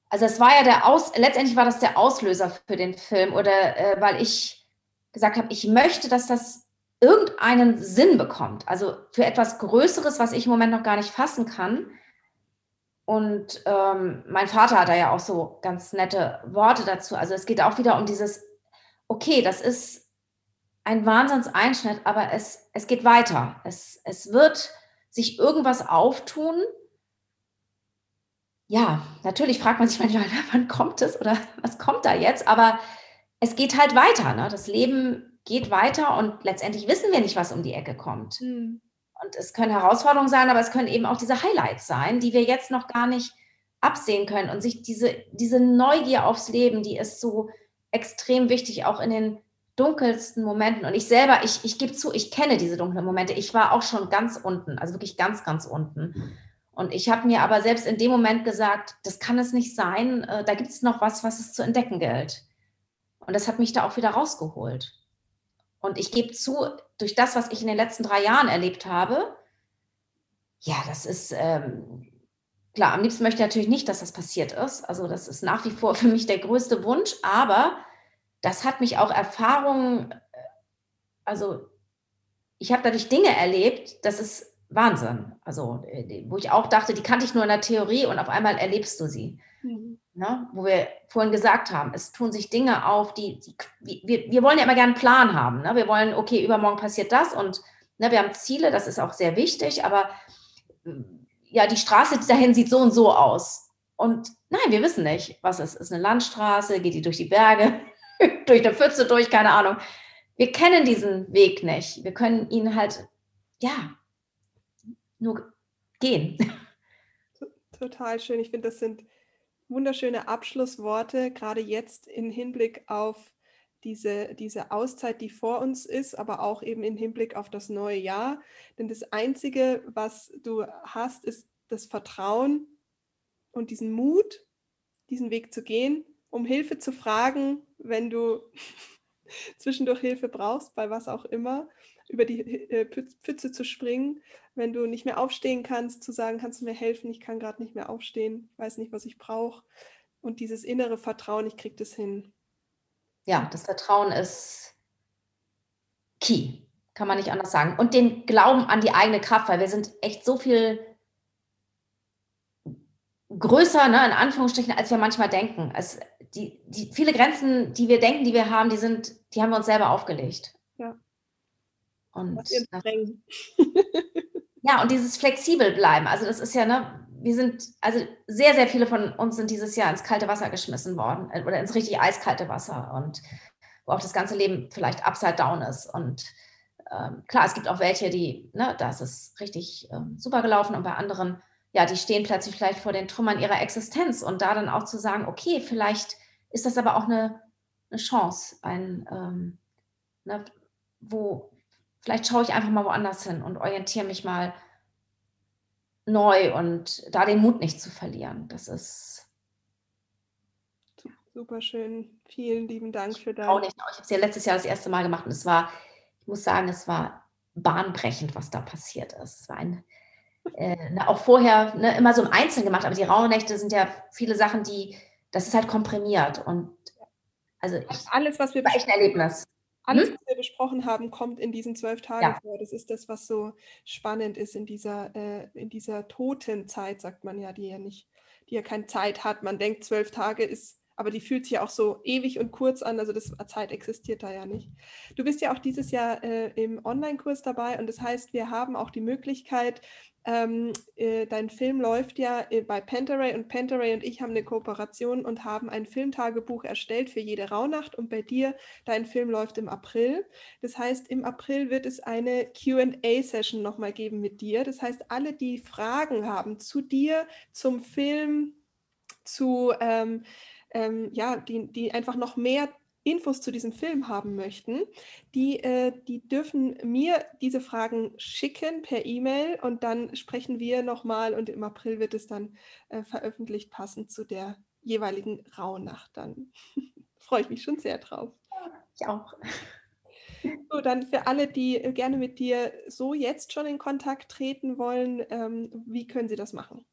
also es war ja der Aus, letztendlich war das der Auslöser für den Film, oder äh, weil ich gesagt habe, ich möchte, dass das irgendeinen Sinn bekommt. Also für etwas Größeres, was ich im Moment noch gar nicht fassen kann. Und ähm, mein Vater hat da ja auch so ganz nette Worte dazu. Also es geht auch wieder um dieses, okay, das ist ein Wahnsinnseinschnitt, aber es, es geht weiter. Es, es wird sich irgendwas auftun. Ja, natürlich fragt man sich manchmal, <laughs> wann kommt es oder was kommt da jetzt? Aber es geht halt weiter. Ne? Das Leben geht weiter und letztendlich wissen wir nicht, was um die Ecke kommt. Mhm. Und es können Herausforderungen sein, aber es können eben auch diese Highlights sein, die wir jetzt noch gar nicht absehen können. Und sich diese, diese Neugier aufs Leben, die ist so extrem wichtig, auch in den dunkelsten Momenten, und ich selber, ich, ich gebe zu, ich kenne diese dunklen Momente. Ich war auch schon ganz unten, also wirklich ganz, ganz unten. Und ich habe mir aber selbst in dem Moment gesagt, das kann es nicht sein, äh, da gibt es noch was, was es zu entdecken gilt. Und das hat mich da auch wieder rausgeholt. Und ich gebe zu, durch das, was ich in den letzten drei Jahren erlebt habe, ja, das ist, ähm, klar, am liebsten möchte ich natürlich nicht, dass das passiert ist. Also das ist nach wie vor <laughs> für mich der größte Wunsch, aber das hat mich auch Erfahrungen, also ich habe dadurch Dinge erlebt, das ist Wahnsinn. Also, äh, wo ich auch dachte, die kannte ich nur in der Theorie und auf einmal erlebst du sie. Mhm. Ne? Wo wir vorhin gesagt haben, es tun sich Dinge auf, die, die wir, wir wollen ja immer gerne einen Plan haben. Ne? Wir wollen, okay, übermorgen passiert das und ne, wir haben Ziele, das ist auch sehr wichtig, aber ja, die Straße dahin sieht so und so aus. Und nein, wir wissen nicht, was es ist. Ist eine Landstraße, geht die durch die Berge, <laughs> durch eine Pfütze durch, keine Ahnung. Wir kennen diesen Weg nicht. Wir können ihn halt, ja, nur gehen. <laughs> Total schön. Ich finde, das sind wunderschöne Abschlussworte, gerade jetzt im Hinblick auf diese, diese Auszeit, die vor uns ist, aber auch eben im Hinblick auf das neue Jahr. Denn das Einzige, was du hast, ist das Vertrauen und diesen Mut, diesen Weg zu gehen, um Hilfe zu fragen, wenn du <laughs> zwischendurch Hilfe brauchst, bei was auch immer, über die äh, Pfütze zu springen, wenn du nicht mehr aufstehen kannst, zu sagen, kannst du mir helfen, ich kann gerade nicht mehr aufstehen, ich weiß nicht, was ich brauche. Und dieses innere Vertrauen, ich kriege das hin. Ja, das Vertrauen ist key, kann man nicht anders sagen. Und den Glauben an die eigene Kraft, weil wir sind echt so viel größer, ne, in Anführungsstrichen, als wir manchmal denken. Es, die, die, viele Grenzen, die wir denken, die wir haben, die sind, die haben wir uns selber aufgelegt. Ja. Und das, <laughs> ja, und dieses flexibel bleiben. Also das ist ja, ne, wir sind, also sehr, sehr viele von uns sind dieses Jahr ins kalte Wasser geschmissen worden äh, oder ins richtig eiskalte Wasser und wo auch das ganze Leben vielleicht upside down ist. Und ähm, klar, es gibt auch welche, die, ne, da ist es richtig ähm, super gelaufen und bei anderen ja, die stehen plötzlich vielleicht vor den Trümmern ihrer Existenz und da dann auch zu sagen, okay, vielleicht ist das aber auch eine, eine Chance, ein, ähm, ne, wo vielleicht schaue ich einfach mal woanders hin und orientiere mich mal neu und da den Mut nicht zu verlieren. Das ist super schön. Vielen lieben Dank für dein. Auch nicht. Ich habe es ja letztes Jahr das erste Mal gemacht und es war, ich muss sagen, es war bahnbrechend, was da passiert ist. Es war ein äh, auch vorher ne, immer so im Einzelnen gemacht, aber die Rauhnächte sind ja viele Sachen, die, das ist halt komprimiert und also ich, alles, was wir war echt ein Erlebnis. Alles, hm? was wir besprochen haben, kommt in diesen zwölf Tagen ja. vor. Das ist das, was so spannend ist in dieser, äh, in dieser toten Zeit, sagt man ja, die ja nicht, die ja keine Zeit hat. Man denkt, zwölf Tage ist aber die fühlt sich ja auch so ewig und kurz an, also das Zeit existiert da ja nicht. Du bist ja auch dieses Jahr äh, im Online-Kurs dabei und das heißt, wir haben auch die Möglichkeit, ähm, äh, dein Film läuft ja äh, bei Pentaray und Pentaray und ich haben eine Kooperation und haben ein Filmtagebuch erstellt für jede Rauhnacht und bei dir, dein Film läuft im April. Das heißt, im April wird es eine QA-Session nochmal geben mit dir. Das heißt, alle, die Fragen haben zu dir, zum Film, zu ähm, ähm, ja, die, die einfach noch mehr Infos zu diesem Film haben möchten, die, äh, die dürfen mir diese Fragen schicken per E-Mail und dann sprechen wir nochmal und im April wird es dann äh, veröffentlicht, passend zu der jeweiligen Rauhnacht. Dann <laughs> freue ich mich schon sehr drauf. Ich auch. So, dann für alle, die gerne mit dir so jetzt schon in Kontakt treten wollen, ähm, wie können sie das machen?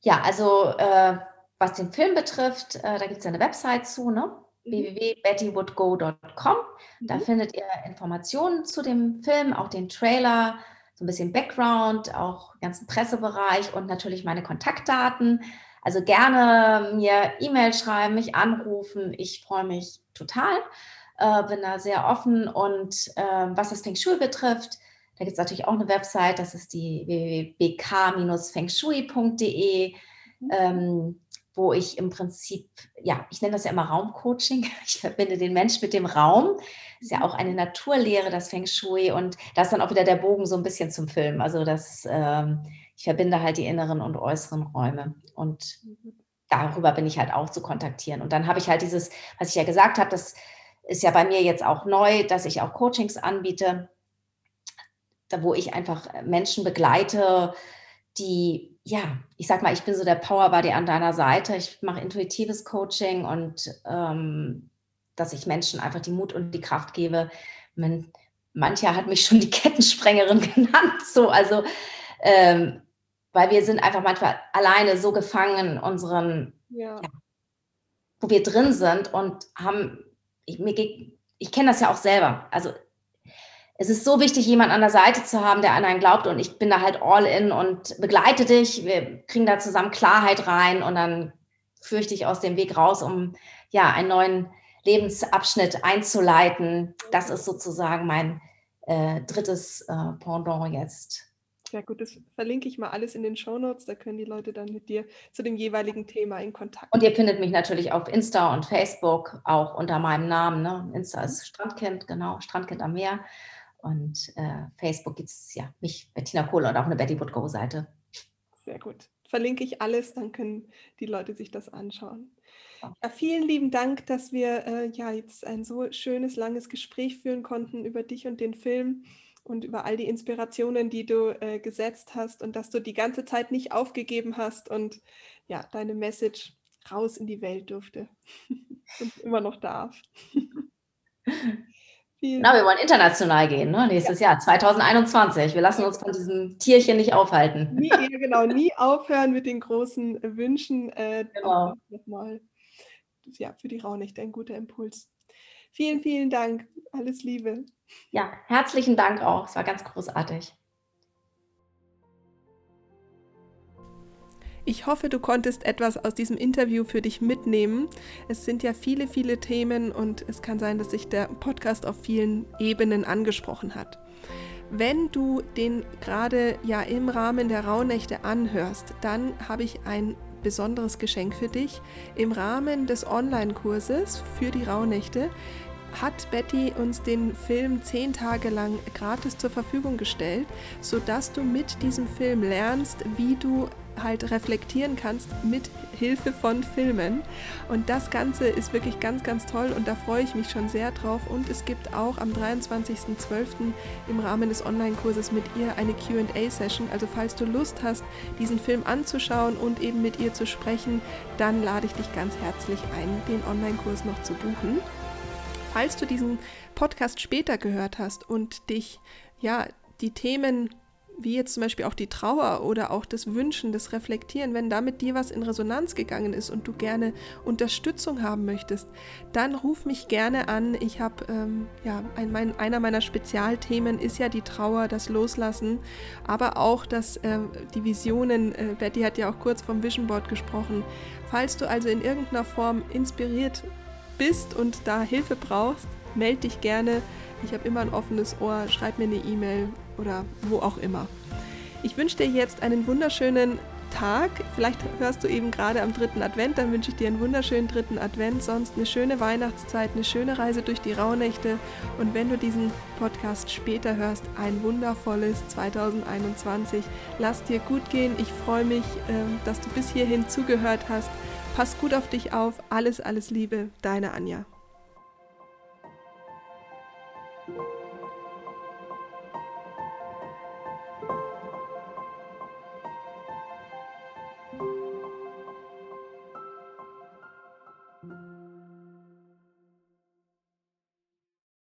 Ja, also äh, was den Film betrifft, äh, da gibt es ja eine Website zu, ne? Mhm. www.bettywoodgo.com. Da mhm. findet ihr Informationen zu dem Film, auch den Trailer, so ein bisschen Background, auch ganzen Pressebereich und natürlich meine Kontaktdaten. Also gerne mir E-Mail schreiben, mich anrufen. Ich freue mich total, äh, bin da sehr offen. Und äh, was das Feng Shui betrifft, da gibt es natürlich auch eine Website, das ist die www.bk-fengshui.de. Mhm. Ähm, wo ich im Prinzip, ja, ich nenne das ja immer Raumcoaching. <laughs> Ich verbinde den Mensch mit dem Raum. Das ist ja auch eine Naturlehre, das Feng Shui. Und da ist dann auch wieder der Bogen so ein bisschen zum Film. Also das, ähm, ich verbinde halt die inneren und äußeren Räume. Und darüber bin ich halt auch zu kontaktieren. Und dann habe ich halt dieses, was ich ja gesagt habe, das ist ja bei mir jetzt auch neu, dass ich auch Coachings anbiete, da wo ich einfach Menschen begleite, die, ja, ich sag mal, ich bin so der Powerbody an deiner Seite. Ich mache intuitives Coaching und ähm, dass ich Menschen einfach die Mut und die Kraft gebe. Man, mancher hat mich schon die Kettensprengerin <laughs> genannt, so, also, ähm, weil wir sind einfach manchmal alleine so gefangen in unseren, ja. Ja, wo wir drin sind und haben, ich, ich kenne das ja auch selber. Also es ist so wichtig, jemanden an der Seite zu haben, der an einen glaubt und ich bin da halt all in und begleite dich. Wir kriegen da zusammen Klarheit rein und dann führe ich dich aus dem Weg raus, um ja einen neuen Lebensabschnitt einzuleiten. Das ist sozusagen mein äh, drittes äh, Pendant jetzt. Ja gut, das verlinke ich mal alles in den Show Notes. Da können die Leute dann mit dir zu dem jeweiligen Thema in Kontakt. Und ihr findet mich natürlich auf Insta und Facebook auch unter meinem Namen. Ne? Insta ist Strandkind, genau, Strandkind am Meer. Und äh, Facebook gibt es ja mich, Bettina Kohle und auch eine Betty Wood Go Seite. Sehr gut. Verlinke ich alles, dann können die Leute sich das anschauen. Ja, vielen lieben Dank, dass wir äh, ja jetzt ein so schönes, langes Gespräch führen konnten über dich und den Film und über all die Inspirationen, die du äh, gesetzt hast und dass du die ganze Zeit nicht aufgegeben hast und ja, deine Message raus in die Welt durfte <laughs> und immer noch darf. <laughs> Genau, wir wollen international gehen, ne? nächstes ja. Jahr, 2021. Wir lassen uns von diesem Tierchen nicht aufhalten. Nie, genau, nie aufhören mit den großen Wünschen. Äh, genau. Nochmal, ja, für die Raunicht ein guter Impuls. Vielen, vielen Dank. Alles Liebe. Ja, herzlichen Dank auch. Es war ganz großartig. Ich hoffe, du konntest etwas aus diesem Interview für dich mitnehmen. Es sind ja viele, viele Themen und es kann sein, dass sich der Podcast auf vielen Ebenen angesprochen hat. Wenn du den gerade ja im Rahmen der Rauhnächte anhörst, dann habe ich ein besonderes Geschenk für dich. Im Rahmen des Online-Kurses für die Rauhnächte hat Betty uns den Film zehn Tage lang gratis zur Verfügung gestellt, sodass du mit diesem Film lernst, wie du halt reflektieren kannst mit Hilfe von Filmen. Und das Ganze ist wirklich ganz, ganz toll und da freue ich mich schon sehr drauf. Und es gibt auch am 23.12. im Rahmen des Online-Kurses mit ihr eine QA-Session. Also falls du Lust hast, diesen Film anzuschauen und eben mit ihr zu sprechen, dann lade ich dich ganz herzlich ein, den Online-Kurs noch zu buchen. Falls du diesen Podcast später gehört hast und dich ja die Themen wie jetzt zum Beispiel auch die Trauer oder auch das Wünschen, das Reflektieren, wenn damit dir was in Resonanz gegangen ist und du gerne Unterstützung haben möchtest, dann ruf mich gerne an. Ich habe, ähm, ja, ein, mein, einer meiner Spezialthemen ist ja die Trauer, das Loslassen, aber auch das, äh, die Visionen. Äh, Betty hat ja auch kurz vom Vision Board gesprochen. Falls du also in irgendeiner Form inspiriert bist und da Hilfe brauchst, melde dich gerne. Ich habe immer ein offenes Ohr, schreib mir eine E-Mail oder wo auch immer. Ich wünsche dir jetzt einen wunderschönen Tag. Vielleicht hörst du eben gerade am dritten Advent, dann wünsche ich dir einen wunderschönen dritten Advent. Sonst eine schöne Weihnachtszeit, eine schöne Reise durch die Rauhnächte. Und wenn du diesen Podcast später hörst, ein wundervolles 2021. Lass dir gut gehen. Ich freue mich, ähm, dass du bis hierhin zugehört hast. Pass gut auf dich auf. Alles, alles Liebe. Deine Anja.